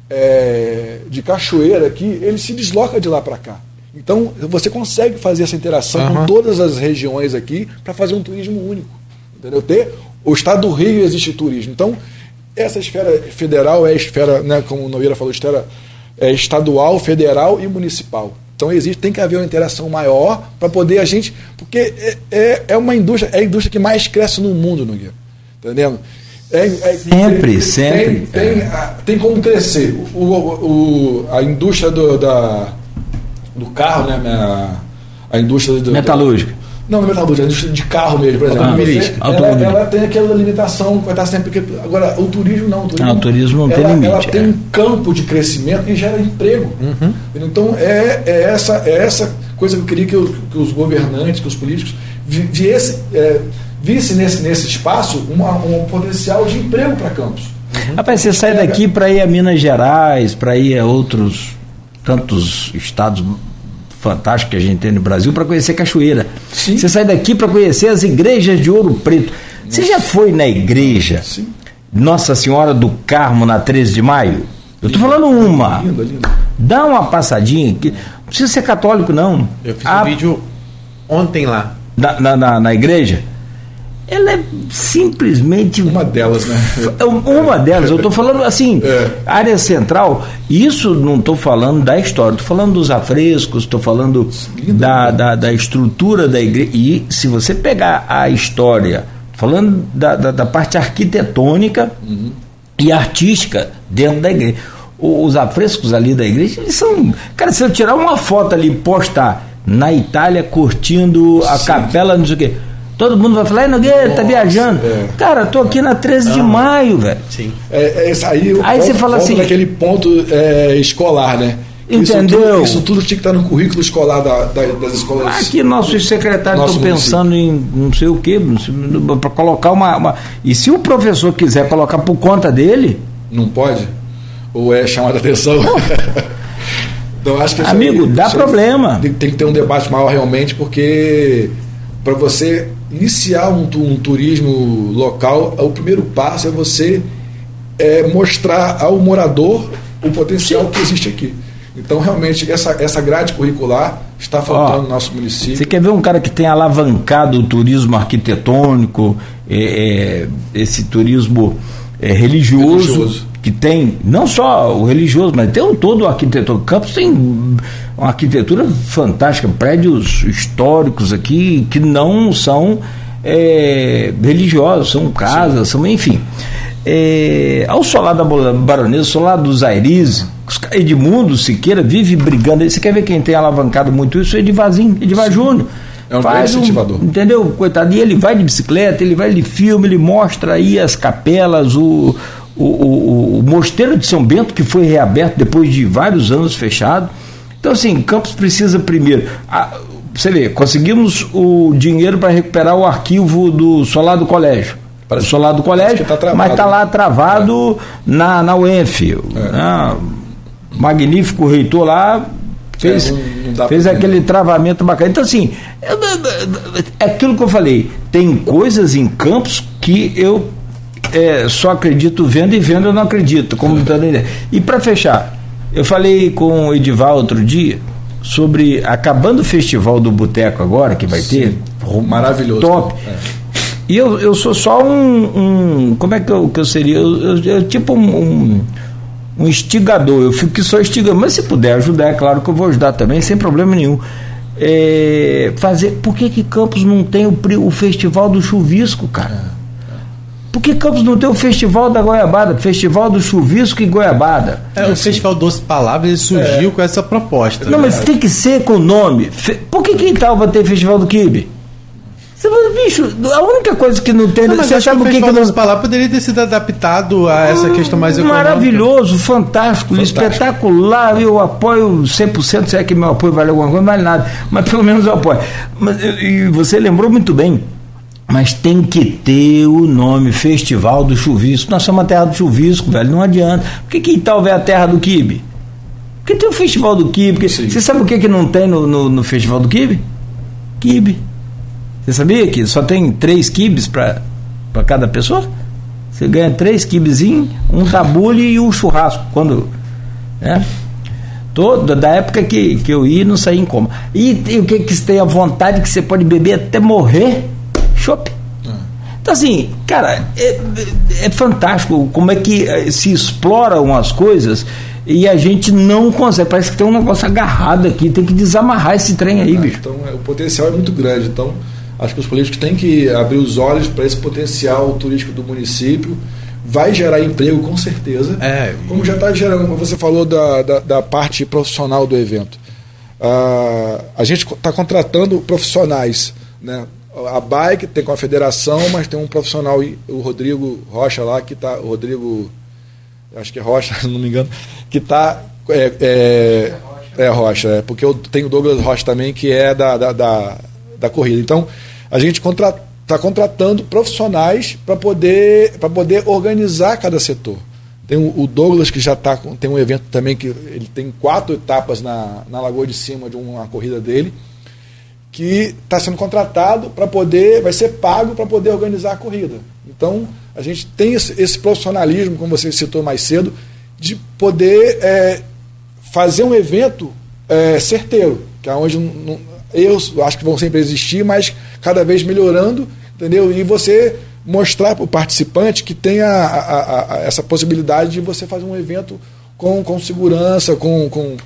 é, de cachoeira aqui, ele se desloca de lá para cá. Então, você consegue fazer essa interação uhum. com todas as regiões aqui para fazer um turismo único. Entendeu? Ter, o estado do Rio existe turismo. Então, essa esfera federal é a esfera, né, como o Nogueira falou, esfera é, estadual, federal e municipal. Então existe, tem que haver uma interação maior para poder a gente. Porque é, é, é, uma indústria, é a indústria que mais cresce no mundo, Nogueira. Entendendo? É, é, sempre, tem, sempre. Tem, tem, é. tem, como crescer. O, o, a indústria do, da do carro, né? Minha, a indústria do, metalúrgica. Não, não é metalúrgica, a indústria de carro mesmo, por exemplo. Você, ela, ela, tem aquela limitação, vai estar sempre. Agora, o turismo não. O turismo, não, o turismo não ela, tem limite. Ela é. tem um campo de crescimento e gera emprego. Uhum. Então, é, é, essa, é essa coisa que eu queria que, eu, que os governantes, que os políticos viesse, é, vissem nesse, nesse espaço uma, um potencial de emprego para Campos. Uhum. Rapaz, você sai daqui para ir a Minas Gerais, para ir a outros tantos estados fantásticos que a gente tem no Brasil para conhecer cachoeira. Sim. Você sai daqui para conhecer as igrejas de Ouro Preto. Nossa. Você já foi na igreja Sim. Nossa Senhora do Carmo na 13 de maio? Eu estou falando uma. Lindo, lindo. Dá uma passadinha. Que, não precisa ser católico, não. Eu fiz a, um vídeo ontem lá. Na, na, na, na igreja? Ela é simplesmente. Uma delas, né? Uma delas, eu estou falando assim, é. área central, isso não estou falando da história, estou falando dos afrescos, estou falando da, da, da, estrutura da igreja. E se você pegar a história, falando da, da, da parte arquitetônica uhum. e artística dentro da igreja. Os afrescos ali da igreja, eles são. Cara, se eu tirar uma foto ali e postar na Itália curtindo a Sim. capela, não sei o quê Todo mundo vai falar, Nogueira, tá viajando. É. Cara, tô aqui na 13 de maio, velho. Sim. É, é, aí aí você fala assim. naquele ponto é, escolar, né? Entendeu? Isso tudo, isso tudo, tinha que estar no currículo escolar da, da, das escolas. Aqui nossos secretários estão pensando em não sei o quê, para colocar uma, uma, E se o professor quiser colocar por conta dele. Não pode? Ou é chamada atenção? então, acho que Amigo, aí, dá problema. Tem, tem que ter um debate maior realmente, porque para você iniciar um, um, turismo local, o primeiro passo é você é, mostrar ao morador o potencial Sim. que existe aqui. Então, realmente, essa, essa grade curricular está faltando Ó, no nosso município. Você quer ver um cara que tem alavancado o turismo arquitetônico, é, é, esse turismo é, religioso, religioso, que tem, não só o religioso, mas tem um todo o arquitetônico. Campos tem uma arquitetura fantástica, prédios históricos aqui que não são é, religiosos, são casas, são, enfim. É, ao solar da Baronesa, solar dos Aires, Edmundo Siqueira vive brigando. Você quer ver quem tem alavancado muito isso? É Edivazinho, Edivar Júnior. É um faz incentivador. Um, entendeu? Coitado. E ele vai de bicicleta, ele vai, ele filma, ele mostra aí as capelas, o, o, o, o Mosteiro de São Bento, que foi reaberto depois de vários anos fechado. Então, assim, Campos precisa primeiro. A, você vê, conseguimos o dinheiro para recuperar o arquivo do solar do colégio. Para o solar do colégio, tá mas está lá travado é. na, na UENF. É. Né? Magnífico reitor lá fez, é, fez aquele travamento bacana. Então, assim, é aquilo que eu falei, tem coisas em Campos que eu é, só acredito vendo e vendo eu não acredito. Como tá e para fechar, eu falei com o Edival outro dia sobre acabando o festival do Boteco agora, que vai Sim. ter. Maravilhoso. Top. É. E eu, eu sou só um, um. como é que eu, que eu seria? Eu, eu, eu tipo um, um, instigador. Eu fico que só instigando. Mas se puder ajudar, é claro que eu vou ajudar também, sem problema nenhum. É, fazer. Por que, que Campos não tem o, o festival do chuvisco, cara? É. Por que Campos não tem o Festival da Goiabada, Festival do Chuvisco e Goiabada? É, o Festival Doce Palavras surgiu é. com essa proposta. Não, né? mas tem que ser com o nome. Por que que vai ter Festival do Kibe? Você fala, bicho, a única coisa que não tem. Não, você sabe o que, que não. Palavras poderia ter sido adaptado a essa hum, questão mais econômica. Maravilhoso, fantástico, fantástico, espetacular. Eu apoio 100%, se é que meu apoio vale alguma coisa, não vale nada. Mas pelo menos eu apoio. Mas, e você lembrou muito bem mas tem que ter o nome Festival do Chuvisco. Nós somos a terra do chuvisco, velho, não adianta. Por que Quintal é a terra do Kibe? Porque tem o Festival do Kibe. Você sabe o que, que não tem no, no, no Festival do Kibe? Kibe. Você sabia que só tem três quibes para cada pessoa? Você ganha três quibezinhos, um tabule e um churrasco. Quando. Né? Toda, da época que, que eu ia, não saía em coma. E, e o que, que você tem a vontade que você pode beber até morrer? Chopp. Então, assim, cara, é, é, fantástico como é que eh, se exploram as coisas e a gente não consegue. Parece que tem um negócio agarrado aqui, tem que desamarrar esse trem aí, bicho. Então, é, o potencial é muito grande. Então, acho que os políticos têm que abrir os olhos para esse potencial turístico do município. Vai gerar emprego, com certeza. É, como já está gerando, como você falou da, da, da, parte profissional do evento. Uh, a gente está contratando profissionais, né? A bike tem com a federação, mas tem um profissional, o Rodrigo Rocha lá, que está. O Rodrigo, acho que é Rocha, não me engano, que está. É, é, é, Rocha, é, porque eu tenho o Douglas Rocha também, que é da, da, da, da corrida. Então, a gente está contra, contratando profissionais para poder, poder organizar cada setor. Tem o, o Douglas, que já tá, tem um evento também que ele tem quatro etapas na, na Lagoa de Cima de uma corrida dele que está sendo contratado para poder, vai ser pago para poder organizar a corrida. Então, a gente tem esse, esse profissionalismo, como você citou mais cedo, de poder é, fazer um evento é, certeiro, que é onde não, erros acho que vão sempre existir, mas cada vez melhorando. entendeu? E você mostrar para o participante que tem a, a, a, essa possibilidade de você fazer um evento com, com segurança, com, com,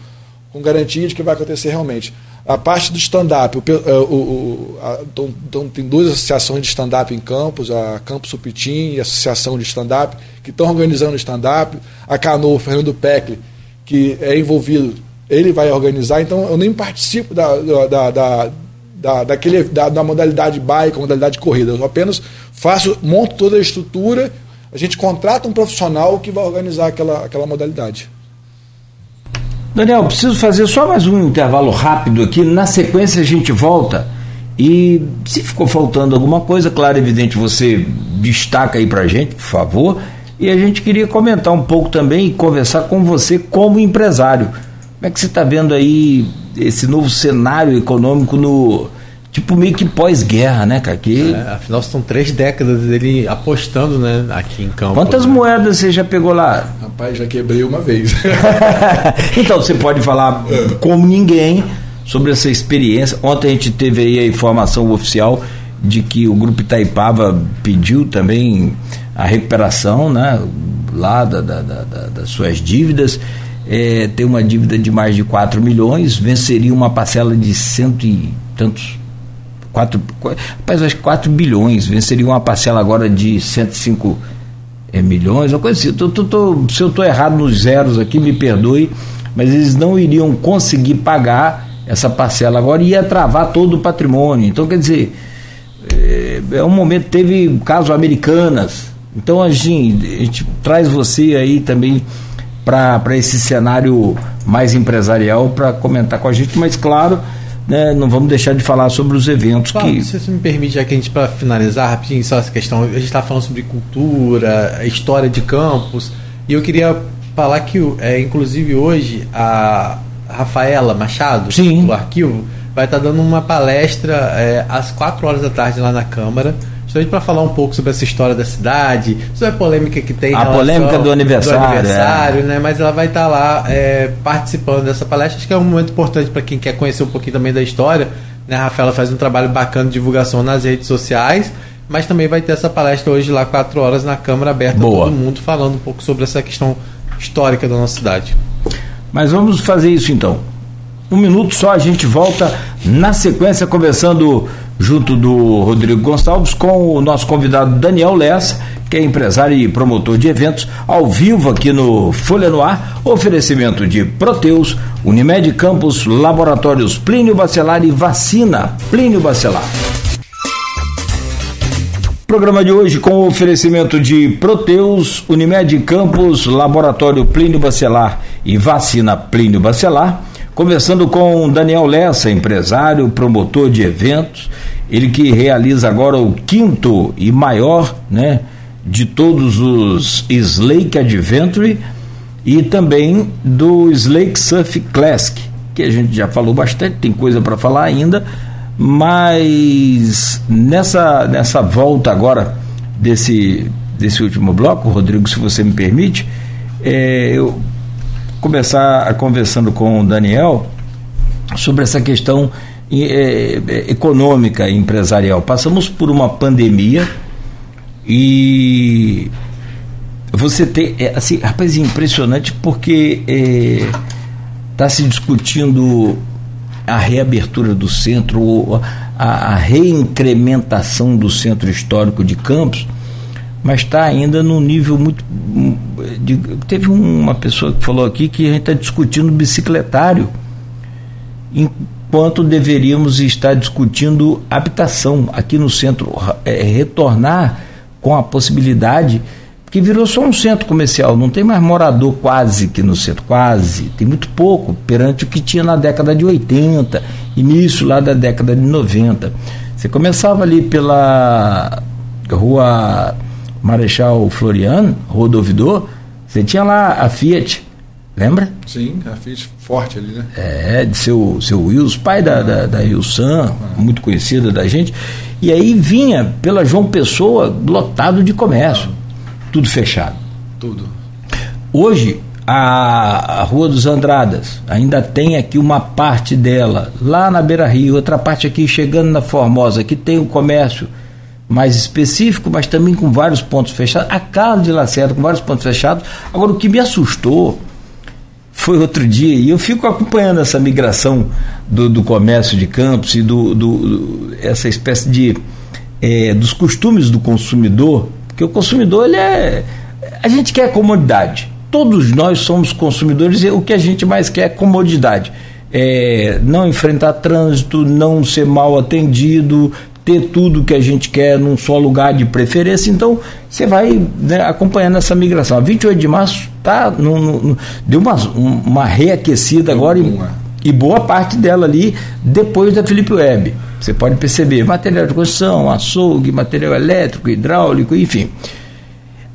com garantia de que vai acontecer realmente. A parte do stand-up, é, então, então, tem duas associações de stand-up em Campos, a Campos Supitim e a Associação de Stand-up, que estão organizando stand-up. A Cano, o Fernando Peckle, que é envolvido, ele vai organizar, então eu nem participo da, da, da, da, daquele, da, da modalidade bike, modalidade corrida. Eu apenas faço, monto toda a estrutura, a gente contrata um profissional que vai organizar aquela, aquela modalidade. Daniel, preciso fazer só mais um intervalo rápido aqui. Na sequência a gente volta. E se ficou faltando alguma coisa, claro, evidente, você destaca aí pra gente, por favor. E a gente queria comentar um pouco também e conversar com você como empresário. Como é que você está vendo aí esse novo cenário econômico no, tipo meio que pós-guerra, né, cara? Que... É, afinal, são três décadas dele apostando, né, aqui em campo. Quantas né? moedas você já pegou lá? Rapaz, já quebrei uma vez. então, você pode falar é. como ninguém sobre essa experiência. Ontem a gente teve aí a informação oficial de que o Grupo Itaipava pediu também a recuperação, né, lá da, da, da, das suas dívidas. É, tem uma dívida de mais de 4 milhões, venceria uma parcela de cento e tantos 4, rapaz, acho que 4 bilhões, venceria uma parcela agora de 105 é, milhões, uma coisa assim. Tô, tô, tô, se eu estou errado nos zeros aqui, me perdoe, mas eles não iriam conseguir pagar essa parcela agora ia travar todo o patrimônio. Então, quer dizer, é, é um momento, teve caso Americanas. Então, assim, a gente traz você aí também para esse cenário mais empresarial para comentar com a gente, mas claro né, não vamos deixar de falar sobre os eventos que. Se você me permite, já que a gente, para finalizar rapidinho, só essa questão, a gente está falando sobre cultura, história de campos, e eu queria falar que, é, inclusive, hoje, a Rafaela Machado, Sim. do arquivo, vai estar tá dando uma palestra é, às 4 horas da tarde lá na Câmara justamente para falar um pouco sobre essa história da cidade, sobre a polêmica que tem. A polêmica do aniversário. Do aniversário, é. né? Mas ela vai estar tá lá é, participando dessa palestra. Acho que é um momento importante para quem quer conhecer um pouquinho também da história. Né? A Rafaela faz um trabalho bacana de divulgação nas redes sociais. Mas também vai ter essa palestra hoje lá, 4 horas, na Câmara aberta Boa. todo mundo, falando um pouco sobre essa questão histórica da nossa cidade. Mas vamos fazer isso então. Um minuto só, a gente volta na sequência conversando junto do Rodrigo Gonçalves com o nosso convidado Daniel Lessa, que é empresário e promotor de eventos, ao vivo aqui no Folha no Ar, oferecimento de Proteus, Unimed Campos, Laboratórios Plínio Bacelar e Vacina Plínio Bacelar. Programa de hoje com oferecimento de Proteus, Unimed Campos, Laboratório Plínio Bacelar e Vacina Plínio Bacelar Conversando com Daniel Lessa, empresário, promotor de eventos, ele que realiza agora o quinto e maior, né, de todos os Slake Adventure e também do Slake Surf Classic, que a gente já falou bastante, tem coisa para falar ainda, mas nessa nessa volta agora desse desse último bloco, Rodrigo, se você me permite, é, eu começar conversando com o Daniel sobre essa questão é, é, econômica e empresarial. Passamos por uma pandemia e você tem, é, assim, rapaz, é impressionante porque está se discutindo a reabertura do centro, a, a reincrementação do centro histórico de Campos mas está ainda num nível muito. De, teve uma pessoa que falou aqui que a gente está discutindo bicicletário, enquanto deveríamos estar discutindo habitação aqui no centro, é, retornar com a possibilidade que virou só um centro comercial, não tem mais morador quase que no centro, quase, tem muito pouco perante o que tinha na década de 80, início lá da década de 90. Você começava ali pela rua Marechal Floriano, Rodovidor, você tinha lá a Fiat, lembra? Sim, a Fiat forte ali, né? É, de seu, seu Wilson, pai da, ah. da, da Wilson, ah. muito conhecida da gente. E aí vinha pela João Pessoa lotado de comércio, ah. tudo fechado. Tudo. Hoje, a, a Rua dos Andradas ainda tem aqui uma parte dela, lá na Beira Rio, outra parte aqui chegando na Formosa, que tem o comércio mais específico, mas também com vários pontos fechados. A Carla de Lacerda com vários pontos fechados. Agora, o que me assustou foi outro dia, e eu fico acompanhando essa migração do, do comércio de campos e do, do, do essa espécie de é, dos costumes do consumidor, porque o consumidor ele é a gente quer comodidade. Todos nós somos consumidores e o que a gente mais quer é comodidade. É, não enfrentar trânsito, não ser mal atendido, ter tudo que a gente quer num só lugar de preferência. Então, você vai né, acompanhando essa migração. A 28 de março tá no, no, deu uma, uma reaquecida agora e, e, boa parte dela ali depois da Felipe Web. Você pode perceber material de construção, açougue, material elétrico, hidráulico, enfim.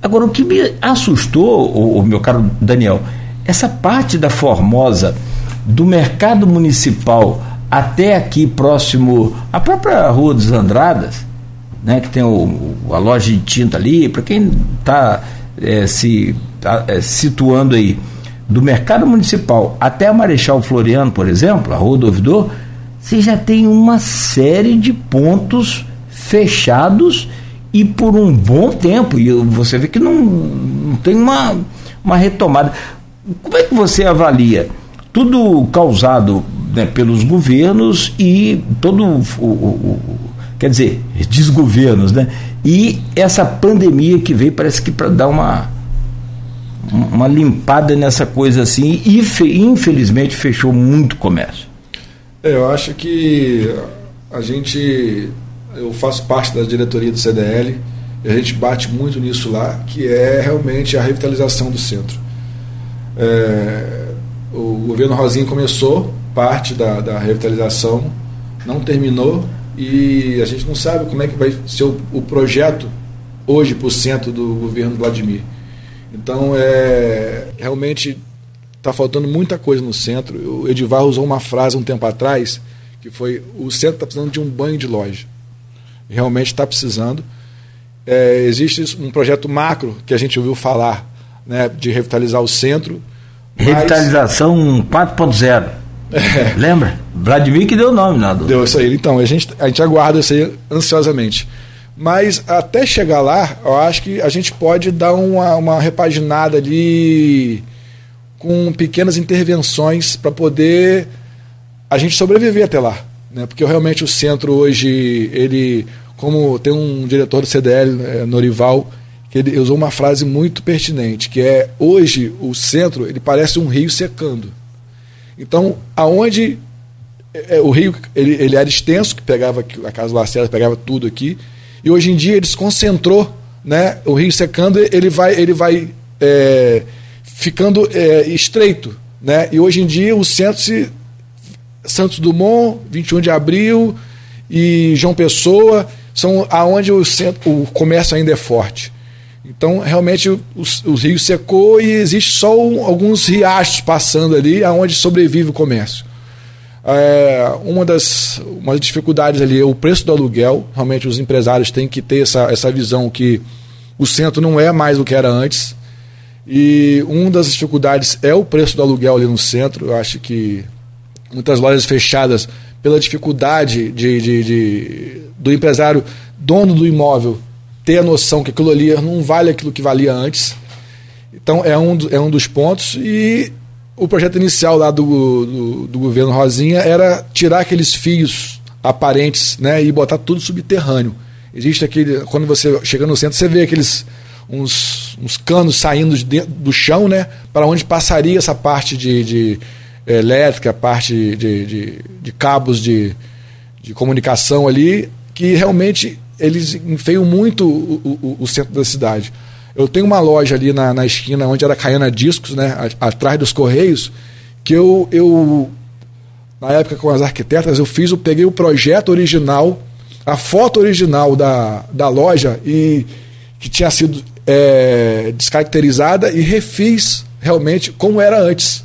Agora, o que me assustou, o, o meu caro Daniel, essa parte da Formosa, do mercado municipal até aqui próximo à própria Rua dos Andradas, né, que tem o, a loja de tinta ali, para quem está é, se tá, é, situando aí, do mercado municipal até a Marechal Floriano, por exemplo, a Rua do Ouvidor, você já tem uma série de pontos fechados e por um bom tempo. E você vê que não, não tem uma, uma retomada. Como é que você avalia? Tudo causado né, pelos governos e todo o, o, o, quer dizer, desgovernos, né? E essa pandemia que veio parece que para dar uma uma limpada nessa coisa assim e infelizmente fechou muito comércio. É, eu acho que a gente eu faço parte da diretoria do CDL e a gente bate muito nisso lá, que é realmente a revitalização do centro. É, o governo Rosinho começou parte da, da revitalização, não terminou e a gente não sabe como é que vai ser o, o projeto hoje para o centro do governo Vladimir. Então, é, realmente está faltando muita coisa no centro. O Edivar usou uma frase um tempo atrás que foi: o centro está precisando de um banho de loja. Realmente está precisando. É, existe um projeto macro que a gente ouviu falar né, de revitalizar o centro. Revitalização 4.0. É. Lembra? Vladimir que deu o nome, nada. Deu isso aí. Então, a gente, a gente aguarda isso aí ansiosamente. Mas até chegar lá, eu acho que a gente pode dar uma, uma repaginada ali com pequenas intervenções para poder a gente sobreviver até lá. Né? Porque realmente o centro hoje, ele, como tem um diretor do CDL, é, Norival, que ele usou uma frase muito pertinente, que é hoje o centro ele parece um rio secando. Então, aonde é, o rio ele, ele era extenso, que pegava a Casa Lacerda pegava tudo aqui, e hoje em dia ele se concentrou, né? O rio secando, ele vai, ele vai é, ficando é, estreito, né? E hoje em dia o centro se Santos Dumont, 21 de abril e João Pessoa são aonde o, centro, o comércio ainda é forte. Então, realmente, os, os rios secou e existe só um, alguns riachos passando ali, aonde sobrevive o comércio. É, uma, das, uma das dificuldades ali é o preço do aluguel. Realmente, os empresários têm que ter essa, essa visão que o centro não é mais o que era antes. E uma das dificuldades é o preço do aluguel ali no centro. Eu acho que muitas lojas fechadas, pela dificuldade de, de, de do empresário dono do imóvel ter a noção que aquilo ali não vale aquilo que valia antes. Então é um, é um dos pontos. E o projeto inicial lá do, do, do governo Rosinha era tirar aqueles fios aparentes né, e botar tudo subterrâneo. Existe aquele. Quando você chega no centro, você vê aqueles. Uns, uns canos saindo de dentro do chão, né? Para onde passaria essa parte de, de elétrica, parte de, de, de cabos de, de comunicação ali, que realmente eles enfeiam muito o, o, o, centro da cidade. Eu tenho uma loja ali na, na esquina onde era Caiana Discos, né, atrás dos Correios, que eu, eu, na época com as arquitetas, eu fiz, eu peguei o projeto original, a foto original da, da loja e que tinha sido é, descaracterizada e refiz realmente como era antes.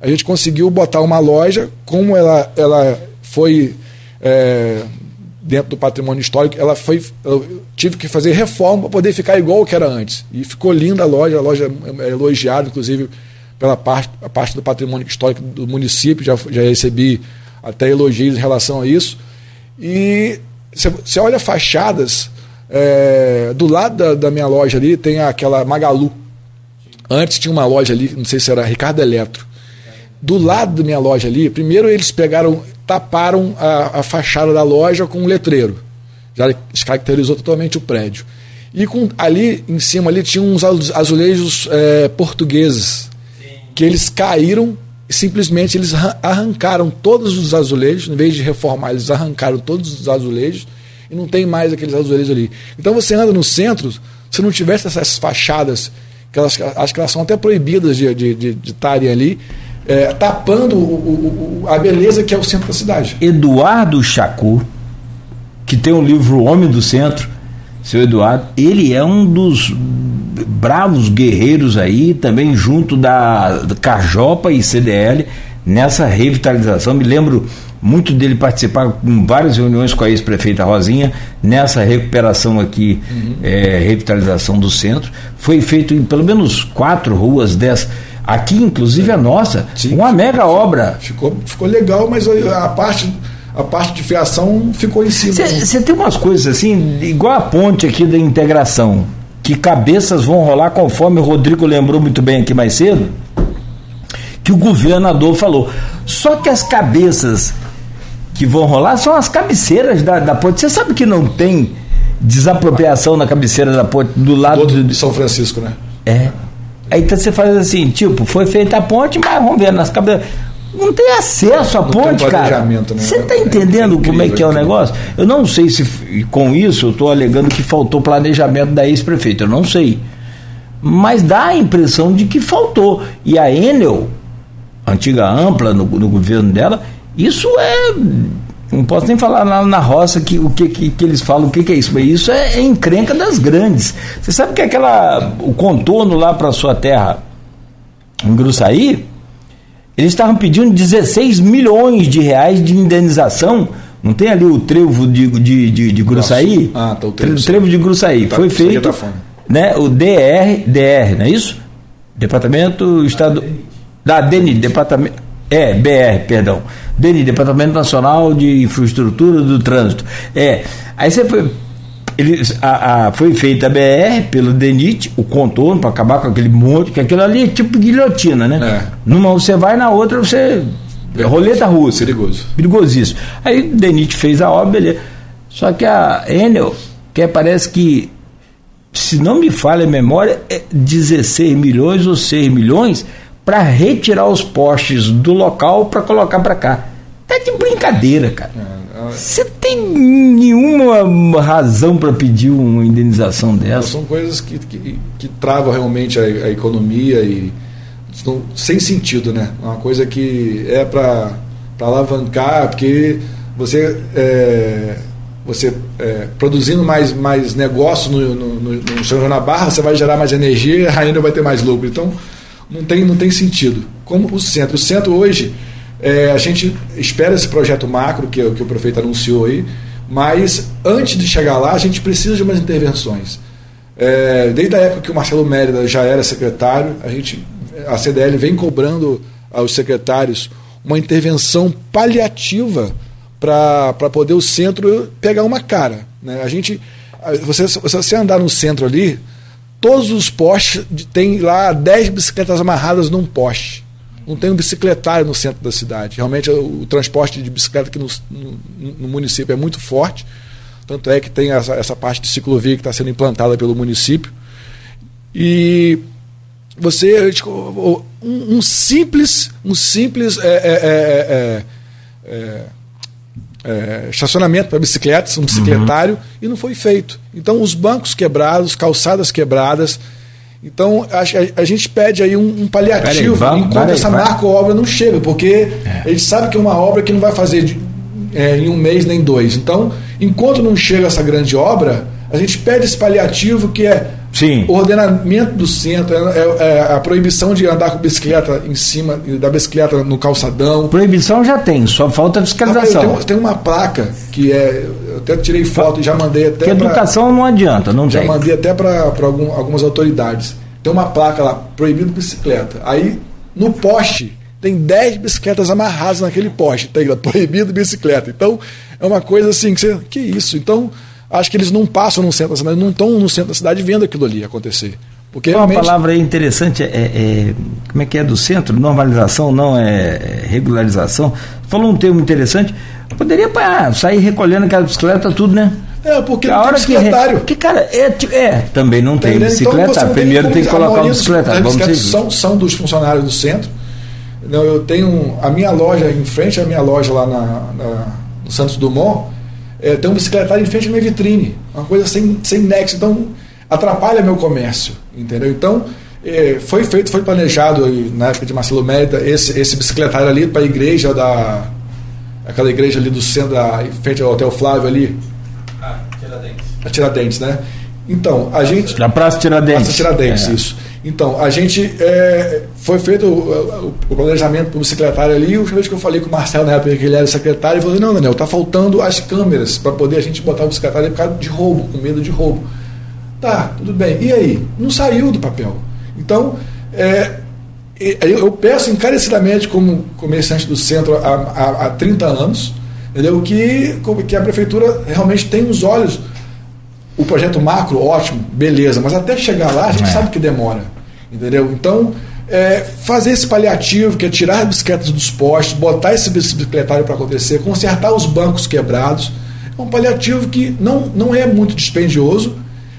A gente conseguiu botar uma loja, como ela, ela foi é, dentro do patrimônio histórico, ela foi. Eu tive que fazer reforma para poder ficar igual que era antes. E ficou linda a loja, a loja é elogiada, inclusive, pela parte, a parte do patrimônio histórico do município, já, já recebi até elogios em relação a isso. E você olha fachadas, É, do lado da, da, minha loja ali tem aquela Magalu. Antes tinha uma loja ali, não sei se era Ricardo Eletro. Do lado da minha loja ali, primeiro eles pegaram, taparam a, a fachada da loja com um letreiro. Já descaracterizou totalmente o prédio. E com, ali em cima ali tinha uns azulejos é, portugueses Sim. que eles caíram e simplesmente eles arrancaram todos os azulejos, em vez de reformar, eles arrancaram todos os azulejos e não tem mais aqueles azulejos ali. Então você anda no centro, se não tivesse essas fachadas, que elas, acho que elas são até proibidas de estarem de, de, de ali, é, tapando o, o, a beleza que é o centro da cidade. Eduardo Chacu, que tem o livro Homem do Centro, seu Eduardo, ele é um dos bravos guerreiros aí, também junto da, Cajopa e CDL, nessa revitalização. Me lembro muito dele participar em várias reuniões com a ex-prefeita Rosinha nessa recuperação aqui, uhum. é, revitalização do centro. Foi feito em pelo menos quatro ruas dessa. Aqui, inclusive, a nossa, Sim, uma mega obra. Ficou, ficou legal, mas a parte a parte de fiação ficou em cima. Você tem umas coisas assim, igual a ponte aqui da integração, que cabeças vão rolar conforme o Rodrigo lembrou muito bem aqui mais cedo, que o governador falou. Só que as cabeças que vão rolar são as cabeceiras da, da ponte. Você sabe que não tem desapropriação na cabeceira da ponte do lado do, de São Francisco, né? É. Aí então você faz assim, tipo, foi feita a ponte, mas vamos ver nas cabeceiras não tem acesso à não ponte, cara. Né? Você está entendendo é, como é que é o negócio? Eu não sei se com isso eu estou alegando que faltou planejamento da ex-prefeita. Eu não sei. Mas dá a impressão de que faltou. E a Enel, antiga ampla no, no governo dela, isso é. Não posso nem falar lá na roça que, o que, que, que eles falam, o que, que é isso, mas isso é, é encrenca das grandes. Você sabe que aquela. o contorno lá para sua terra em Gruçaí eles estavam pedindo 16 milhões de reais de indenização. Não tem ali o trevo de, de, de, de Gruçaí? Ah, tá o trevo. trevo de Gruçaí. Tá, Foi feito. Tá né, o DR, DR, não é isso? Departamento Estado. Da DENI, Departamento. É, BR, perdão. DENI, Departamento Nacional de Infraestrutura do Trânsito. É. Aí você foi ele, a, a, foi feita a BR pelo DENIT, o contorno, para acabar com aquele monte, que aquilo ali é tipo guilhotina, né? É. Numa você vai, na outra você. É roleta russa. Perigoso. Perigosíssimo. Aí o DENIT fez a obra, beleza. Só que a Enel, que parece que, se não me falha a memória, é 16 milhões ou 6 milhões para retirar os postes do local para colocar para cá. Tá de brincadeira, cara. É. Você tem nenhuma razão para pedir uma indenização dessa? São coisas que, que, que travam realmente a, a economia e estão sem sentido, né? Uma coisa que é para alavancar, porque você, é, você é, produzindo mais, mais negócio no, no, no, no São João Barra, você vai gerar mais energia e ainda vai ter mais lucro. Então, não tem, não tem sentido. Como o centro. O centro hoje é, a gente espera esse projeto macro que, que o prefeito anunciou aí, mas antes de chegar lá, a gente precisa de umas intervenções. É, desde a época que o Marcelo Mérida já era secretário, a gente, a CDL vem cobrando aos secretários uma intervenção paliativa para poder o centro pegar uma cara. Né? A gente, você, você andar no centro ali, todos os postes tem lá 10 bicicletas amarradas num poste não tem um bicicletário no centro da cidade. Realmente o, transporte de bicicleta aqui no, no, no, município é muito forte. Tanto é que tem essa, essa parte de ciclovia que está sendo implantada pelo município. E você um, um simples um simples é, é, é, é, é, é estacionamento para bicicletas um bicicletário uhum. e não foi feito então os bancos quebrados calçadas quebradas então, a, a, gente pede aí um, um paliativo aí, vamos, enquanto essa marca-obra não chega, porque é. a gente sabe que é uma obra que não vai fazer de, é, em um mês nem dois. Então, enquanto não chega essa grande obra, a gente pede esse paliativo que é Sim. o ordenamento do centro, é, é, é, a proibição de andar com bicicleta em cima da bicicleta no calçadão. Proibição já tem, só falta fiscalização. tem, tem, uma placa que é. Eu até tirei foto e já mandei até. Que educação pra, não adianta, não já tem. Já mandei até para algum, algumas autoridades. Tem uma placa lá, proibido bicicleta. Aí, no poste, tem 10 bicicletas amarradas naquele poste, tá proibido bicicleta. Então, é uma coisa assim, que, você, que isso? Então, acho que eles não passam no centro da cidade, não estão no centro da cidade vendo aquilo ali acontecer. Porque Uma palavra aí interessante é, é, como é que é do centro? Normalização, não é regularização. Falou um termo interessante. Poderia ah, sair recolhendo aquela bicicleta tudo, né? É, porque a não hora tem bicicletário. Que, que, cara, é, é, também não tem Entendeu? bicicleta. Então, Primeiro tem que a colocar o das Vamos seguir. são, são dos funcionários do centro. Não, eu tenho a minha loja, em frente à minha loja lá na, na- no Santos Dumont, é, tem um bicicletário em frente à minha vitrine. Uma coisa sem, sem nexo. Então, atrapalha meu comércio. Entendeu? Então, é, foi feito, foi planejado na época de Marcelo Mérida, esse, esse bicicletário ali para a igreja da. Aquela igreja ali do centro, da, em frente ao Hotel Flávio ali, a Tiradentes, né? Então, a gente. Da Praça Tiradentes. Praça Tiradentes, É. isso. Então, a gente é, foi feito o, o- o planejamento para o secretário ali. A última vez que eu falei com o Marcelo, na época que ele era secretário, ele falou: assim, Não, Daniel, tá faltando as câmeras para poder a gente botar o secretário ali por causa de roubo, com medo de roubo. Tá, tudo bem. E aí? Não saiu do papel. Então, é, e- eu eu peço encarecidamente, como comerciante do centro há, há, há 30 anos, entendeu? Que, que a prefeitura realmente tem os olhos o projeto macro, ótimo, beleza, mas até chegar lá a gente É. sabe que demora. Entendeu? Então, é, fazer esse paliativo, que é tirar as bicicletas dos postes, botar esse bicicletário para acontecer, consertar os bancos quebrados, é um paliativo que não, não é muito dispendioso,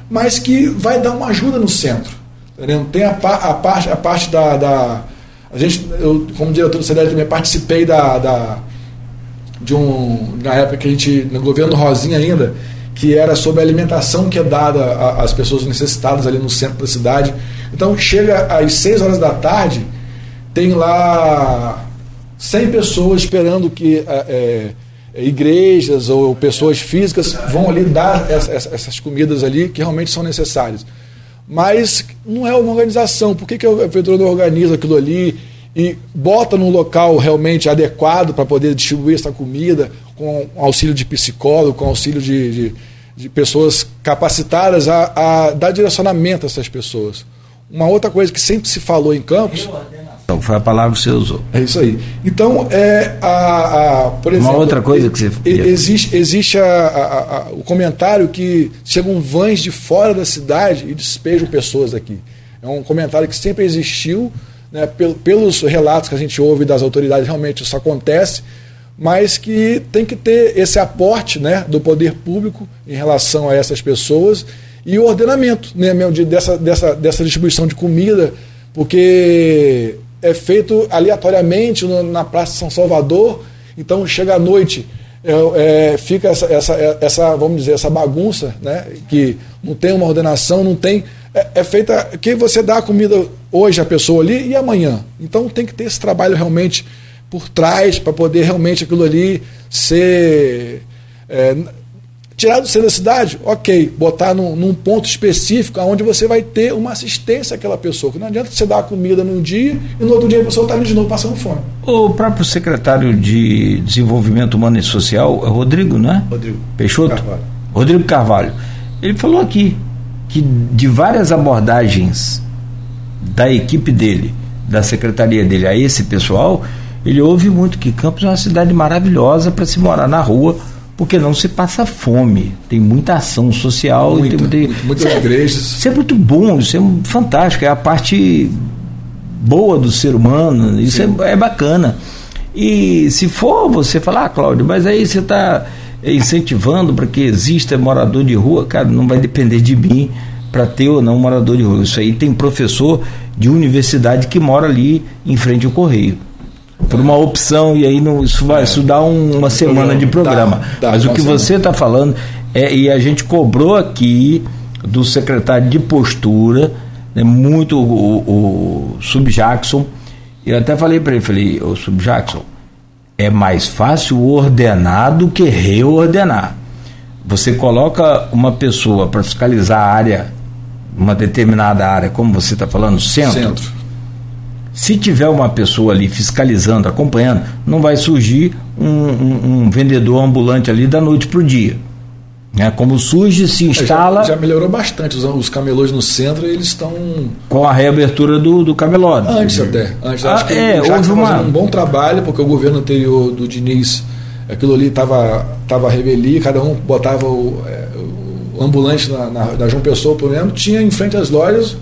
mas que vai dar uma ajuda no centro. Entendeu? Tem a, a parte, a parte da, da. A gente, eu, como diretor do CDL, também participei da, da de um na época que a gente no governo Rosinha ainda que era sobre a alimentação que é dada às pessoas necessitadas ali no centro da cidade então chega às 6 horas da tarde tem lá 100 pessoas esperando que é, é, igrejas ou pessoas físicas vão ali dar essa- essas comidas ali que realmente são necessárias mas não é uma organização. Por que, que a prefeitura não organiza aquilo ali e bota num local realmente adequado para poder distribuir essa comida, com auxílio de psicólogo, com auxílio de, de, de pessoas capacitadas a, a dar direcionamento a essas pessoas? Uma outra coisa que sempre se falou em Campos. Então, foi a palavra que você usou. É isso aí. Então, é, a, a, por exemplo. outra coisa que você- Existe, existe a- a- o comentário que chegam vans de fora da cidade e despejam pessoas aqui. É um comentário que sempre existiu, né, pel- pelos relatos que a gente ouve das autoridades, realmente isso acontece, mas que tem que ter esse aporte né, do poder público em relação a essas pessoas e o ordenamento né, meu, de- dessa, dessa, dessa distribuição de comida, porque é feito aleatoriamente no- na Praça São Salvador, então chega à noite, é, é, fica essa, essa, essa, vamos dizer, essa bagunça, né, que não tem uma ordenação, não tem. É, é feita que você dá a comida hoje à pessoa ali e amanhã. Então tem que ter esse trabalho realmente por trás para poder realmente aquilo ali ser. é, tirar do centro da cidade, ok, botar num, num ponto específico onde você vai ter uma assistência àquela pessoa. Que não adianta você dar a comida num dia e no outro dia a pessoa está ali de novo passando fome. O próprio secretário de Desenvolvimento Humano e Social, é Rodrigo, né? Rodrigo Peixoto? Carvalho. Rodrigo Carvalho. Ele falou aqui que de várias abordagens da equipe dele, da secretaria dele a esse pessoal, ele ouve muito que Campos é uma cidade maravilhosa para se morar na rua, porque não se passa fome. Tem muita ação social. Muita, tem, muitas é- igrejas. Isso é muito bom, isso é fantástico, é a parte boa do ser humano, isso é, é bacana. E se for você falar, ah, Cláudio, mas aí você está incentivando para que exista morador de rua, cara, não vai depender de mim para ter ou não morador de rua. Isso aí tem professor de universidade que mora ali em frente ao correio. Por uma opção, e aí não, isso, vai, isso dá um- uma semana de programa. Dá, dá, Mas o que você está falando é, e a gente cobrou aqui do secretário de postura, né, muito o, o Sub Jackson. Eu até falei para ele, falei, o Sub Jackson, é mais fácil ordenar do que reordenar. Você coloca uma pessoa para fiscalizar a área, uma determinada área, como você está falando, centro, Centro. Se tiver uma pessoa ali fiscalizando, acompanhando, não vai surgir um, um- um vendedor ambulante ali da noite para o dia. Né? Como surge, se instala Já, já melhorou bastante. Os, os camelôs no centro, eles estão. com a reabertura do, do camelódromo. Antes até. Antes, Ah, acho que é, o Jacques houve uma- um bom trabalho, porque o governo anterior do Diniz, aquilo ali estava tava revelia, cada um botava o, é, ambulante na, na, na João Pessoa, por exemplo, tinha em frente às lojas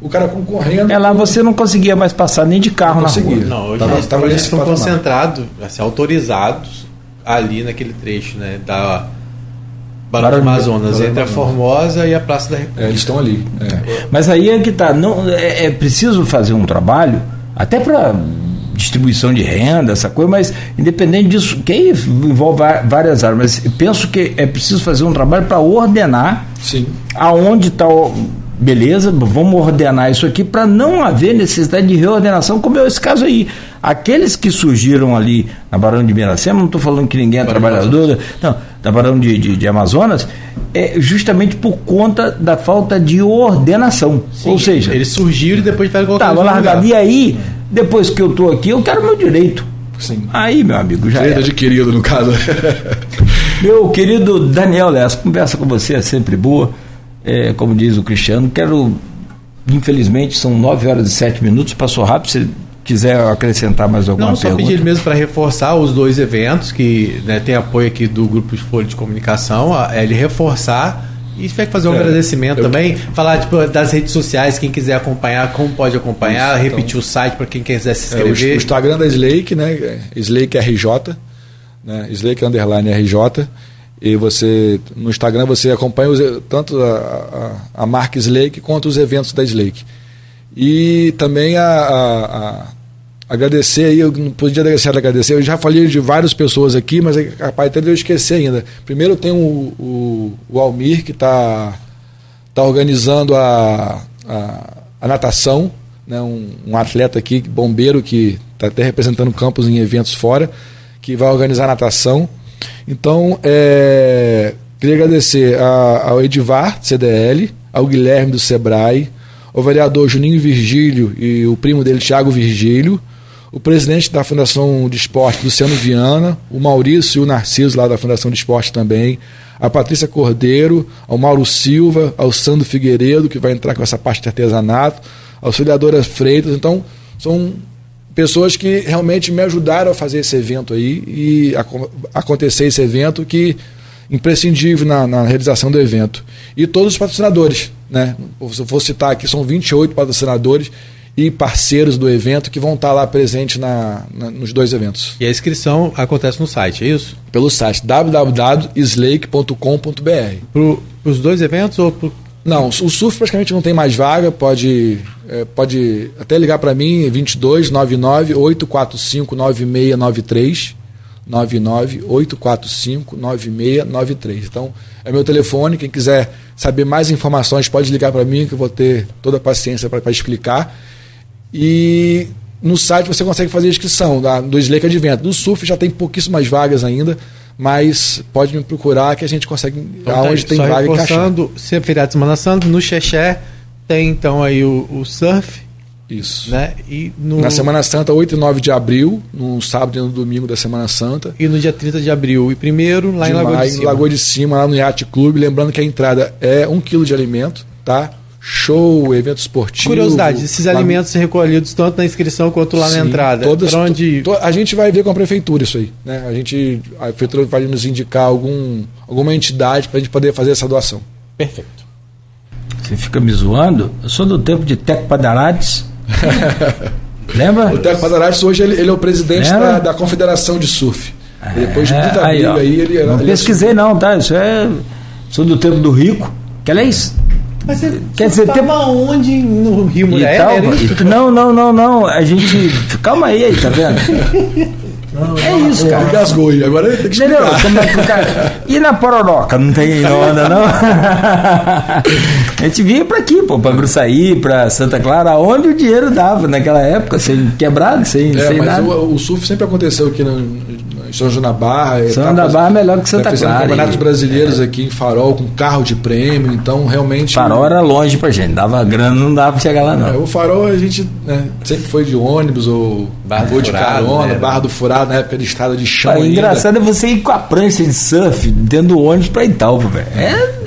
o cara concorrendo. É lá você não conseguia mais passar nem de carro Não na conseguia. rua. Não, hoje Tava- eles, tava hoje eles estão patamar. concentrados, assim, autorizados ali naquele trecho, né? Da Barão do de- Amazonas, Barão entre a Formosa e a Praça da República. É, eles estão ali. É. Mas aí é que tá, não é, é preciso fazer um trabalho até para distribuição de renda, essa coisa, mas independente disso, que aí envolve várias áreas, mas penso que é preciso fazer um trabalho para ordenar Sim. aonde está o beleza, vamos ordenar isso aqui para não haver necessidade de reordenação, como é esse caso aí. Aqueles que surgiram ali na Barão de Miracema, não estou falando que ninguém é Barão trabalhador, não, da Barão de, de, de Amazonas, é justamente por conta da falta de ordenação. Ou seja, eles surgiram e depois que colocar eles no largado. E aí, depois que eu estou aqui, eu quero meu direito. Sim. Aí, meu amigo, já Direito era. adquirido, no caso. Meu querido Daniel Lessa, conversa com você é sempre boa, é, como diz o Cristiano. Quero, infelizmente, são 9 horas e 7 minutos, passou rápido. Se quiser acrescentar mais alguma Não, só pergunta. pedir mesmo para reforçar os dois eventos que né, tem apoio aqui do Grupo de Folha de Comunicação, a- é ele reforçar e tiver que fazer um É, agradecimento também, falar tipo, das redes sociais, quem quiser acompanhar, como pode acompanhar, Isso, repetir o site para quem quiser se É, o, o inscrever. Instagram da Slake, né? é Slake RJ, né? Slake Underline RJ. E você, no Instagram, você acompanha os- tanto a, a, a marca Slake quanto os eventos da Slake. E também a, a- a- agradecer aí, eu não podia de agradecer, eu já falei de várias pessoas aqui, mas é capaz até de eu esquecer ainda. Primeiro tem o, o, o Almir, que está tá organizando a, a, a natação, né, um, um atleta aqui, bombeiro, que está até representando o campus em eventos fora, que vai organizar a natação. Então, é, queria agradecer a- ao Edivar, CDL, ao Guilherme do Sebrae, ao vereador Juninho Virgílio e o primo dele, Tiago Virgílio, o presidente da Fundação de Esporte, Luciano Viana, o Maurício e o Narciso, lá da Fundação de Esporte também, a Patrícia Cordeiro, ao Mauro Silva, ao Sandro Figueiredo, que vai entrar com essa parte de artesanato, a auxiliadora Freitas. Então, são pessoas que realmente me ajudaram a fazer esse evento aí e a, acontecer esse evento que imprescindível na, na, realização do evento. E todos os patrocinadores, né? Se eu for citar aqui, são 28 patrocinadores e parceiros do evento que vão estar lá presentes na, na, nos dois eventos. E a inscrição acontece no site, é isso? Pelo site www.slake.com.br. Para os dois eventos ou pro... Não, o surf praticamente não tem mais vaga, pode, é, pode até ligar para mim, 22 99 845 9693. 99 845 9693. Então, é meu telefone. Quem quiser saber mais informações, pode ligar para mim, que eu vou ter toda a paciência para explicar. E no site você consegue fazer a inscrição da, do Slake Advento. Do surf já tem pouquíssimas vagas ainda, mas pode me procurar que a gente consegue, então, aonde tá, tem só vaga, encaixar. reforçando, se é feriado de Semana Santa, no Xexé tem então aí o, o surf, Isso. né? E no... Na Semana Santa, 8 e 9 de abril, no sábado e no domingo da Semana Santa. E no dia 30 de abril e primeiro lá de em Lagoa de em Cima. Lagoa de Cima, lá no Yacht Clube. Lembrando que a entrada é um quilo de alimento, tá? Show, evento esportivo. Curiosidade, esses Lago- alimentos recolhidos tanto na inscrição quanto lá Sim, na entrada. todas- onde... to- a gente vai ver com a prefeitura isso aí. Né? A gente a prefeitura vai nos indicar algum, alguma entidade para a gente poder fazer essa doação. Perfeito. Você fica me zoando? Eu sou do tempo de Teco Padarates. Lembra? O Teco Padarates hoje ele, ele é o presidente da, da Confederação de Surf. E depois de É, muita aí, briga ó. aí, ele Não ele pesquisei não, tá? Isso é. Sou do tempo do rico. Que aliás. Mas você, Quer dizer, tava tem- onde no Rio Mulher? Isso? It- não, não, não, não. A gente. Calma aí, aí, tá vendo? é isso, Ele cara. gasgou aí, agora tem que Entendeu? Como é que o cara... E na Pororoca? Não tem onda, não? a gente vinha pra aqui, pô, pra Gruçaí, pra Santa Clara, onde o dinheiro dava naquela época, sem quebrado, sem, É, sem mas nada. o, o surf sempre aconteceu aqui no, em São João da Barra. São João da Barra é melhor que Santa Clara, campeonatos brasileiros aqui em Farol, com carro de prêmio, então realmente. Farol era longe pra gente, dava grana, não dava pra chegar lá, É, não. o farol a gente né, sempre foi de ônibus ou, Barra ou de Furado, carona, né? barra do furado na época de estrada de chão. O ainda. engraçado é você ir com a prancha de surf dentro do ônibus pra Itaúba, velho. É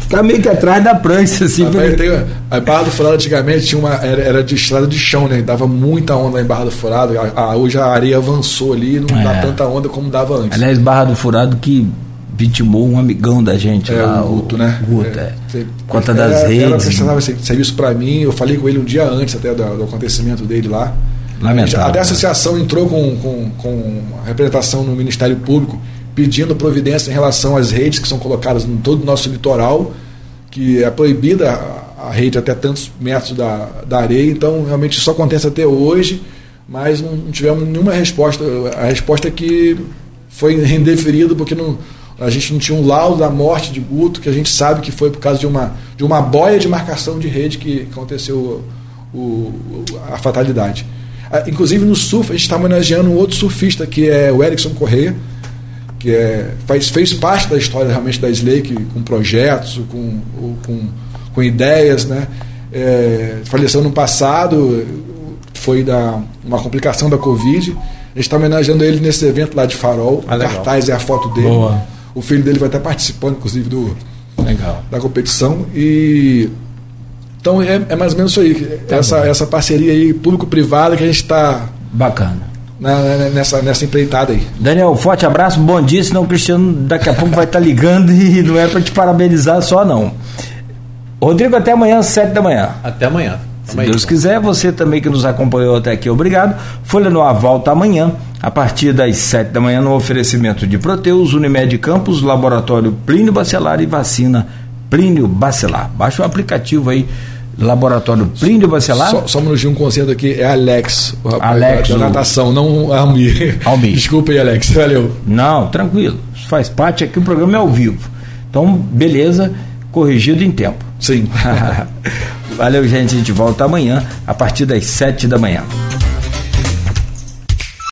ficar meio que atrás da prancha, assim. Rapaz, pra- tem- a Barra do Furado antigamente tinha uma, era, era de estrada de chão, né? Dava muita onda em Barra do Furado. A, a- hoje a areia avançou ali, não dá É. tanta onda como dava antes. Aliás, Barra do Furado que vitimou um amigão da gente É, lá, o Guto, né? Guto, É. é. Conta era- das redes. prestava esse serviço para mim, eu falei com ele um dia antes até do, do acontecimento dele lá. Lamentável. Até a associação entrou com, com, com a representação no Ministério Público pedindo providência em relação às redes que são colocadas em todo o nosso litoral, que é proibida a, a rede até tantos metros da, da areia, então realmente isso acontece até hoje, mas não, tivemos nenhuma resposta. A resposta é que foi indeferido porque não, a gente não tinha um laudo da morte de Guto, que a gente sabe que foi por causa de uma, de uma boia de marcação de rede que aconteceu o- o- a fatalidade. Ah, Inclusive no surf, a gente está homenageando um outro surfista, que é o Erickson Correia, que é, faz, fez parte da história realmente da Slake, com projetos, com, com, com ideias. Né? É, faleceu no passado, foi da, uma complicação da Covid. A gente está homenageando ele nesse evento lá de Farol. Ah, o cartaz é a foto dele. Boa. O filho dele vai estar participando, inclusive, do, Legal. da competição. E então é, é mais ou menos isso aí. essa, essa parceria aí, público-privada, que a gente está Bacana. nessa, nessa empreitada aí. Daniel, forte abraço, bom dia, senão o Cristiano daqui a pouco vai estar ligando e não é para te parabenizar só não. Rodrigo, até amanhã, às 7 da manhã. Até amanhã. Se Deus quiser, você também que nos acompanhou até aqui, obrigado. Folha no volta amanhã, a partir das 7 da manhã, no oferecimento de Proteus, Unimed Campos, Laboratório Plínio Bacelar e Vacina Plínio Bacelar. Baixa o aplicativo aí, Laboratório Plínio Bacelar. Só, só um minutinho, um conceito aqui, é Alex, o rapaz Alex, da natação, não Almir. Almir. Desculpa aí, Alex, valeu. Não, tranquilo. Isso faz parte aqui, o programa é ao vivo. Então, beleza, corrigido em tempo. Sim. Valeu, gente. A gente volta amanhã, a partir das 7 da manhã.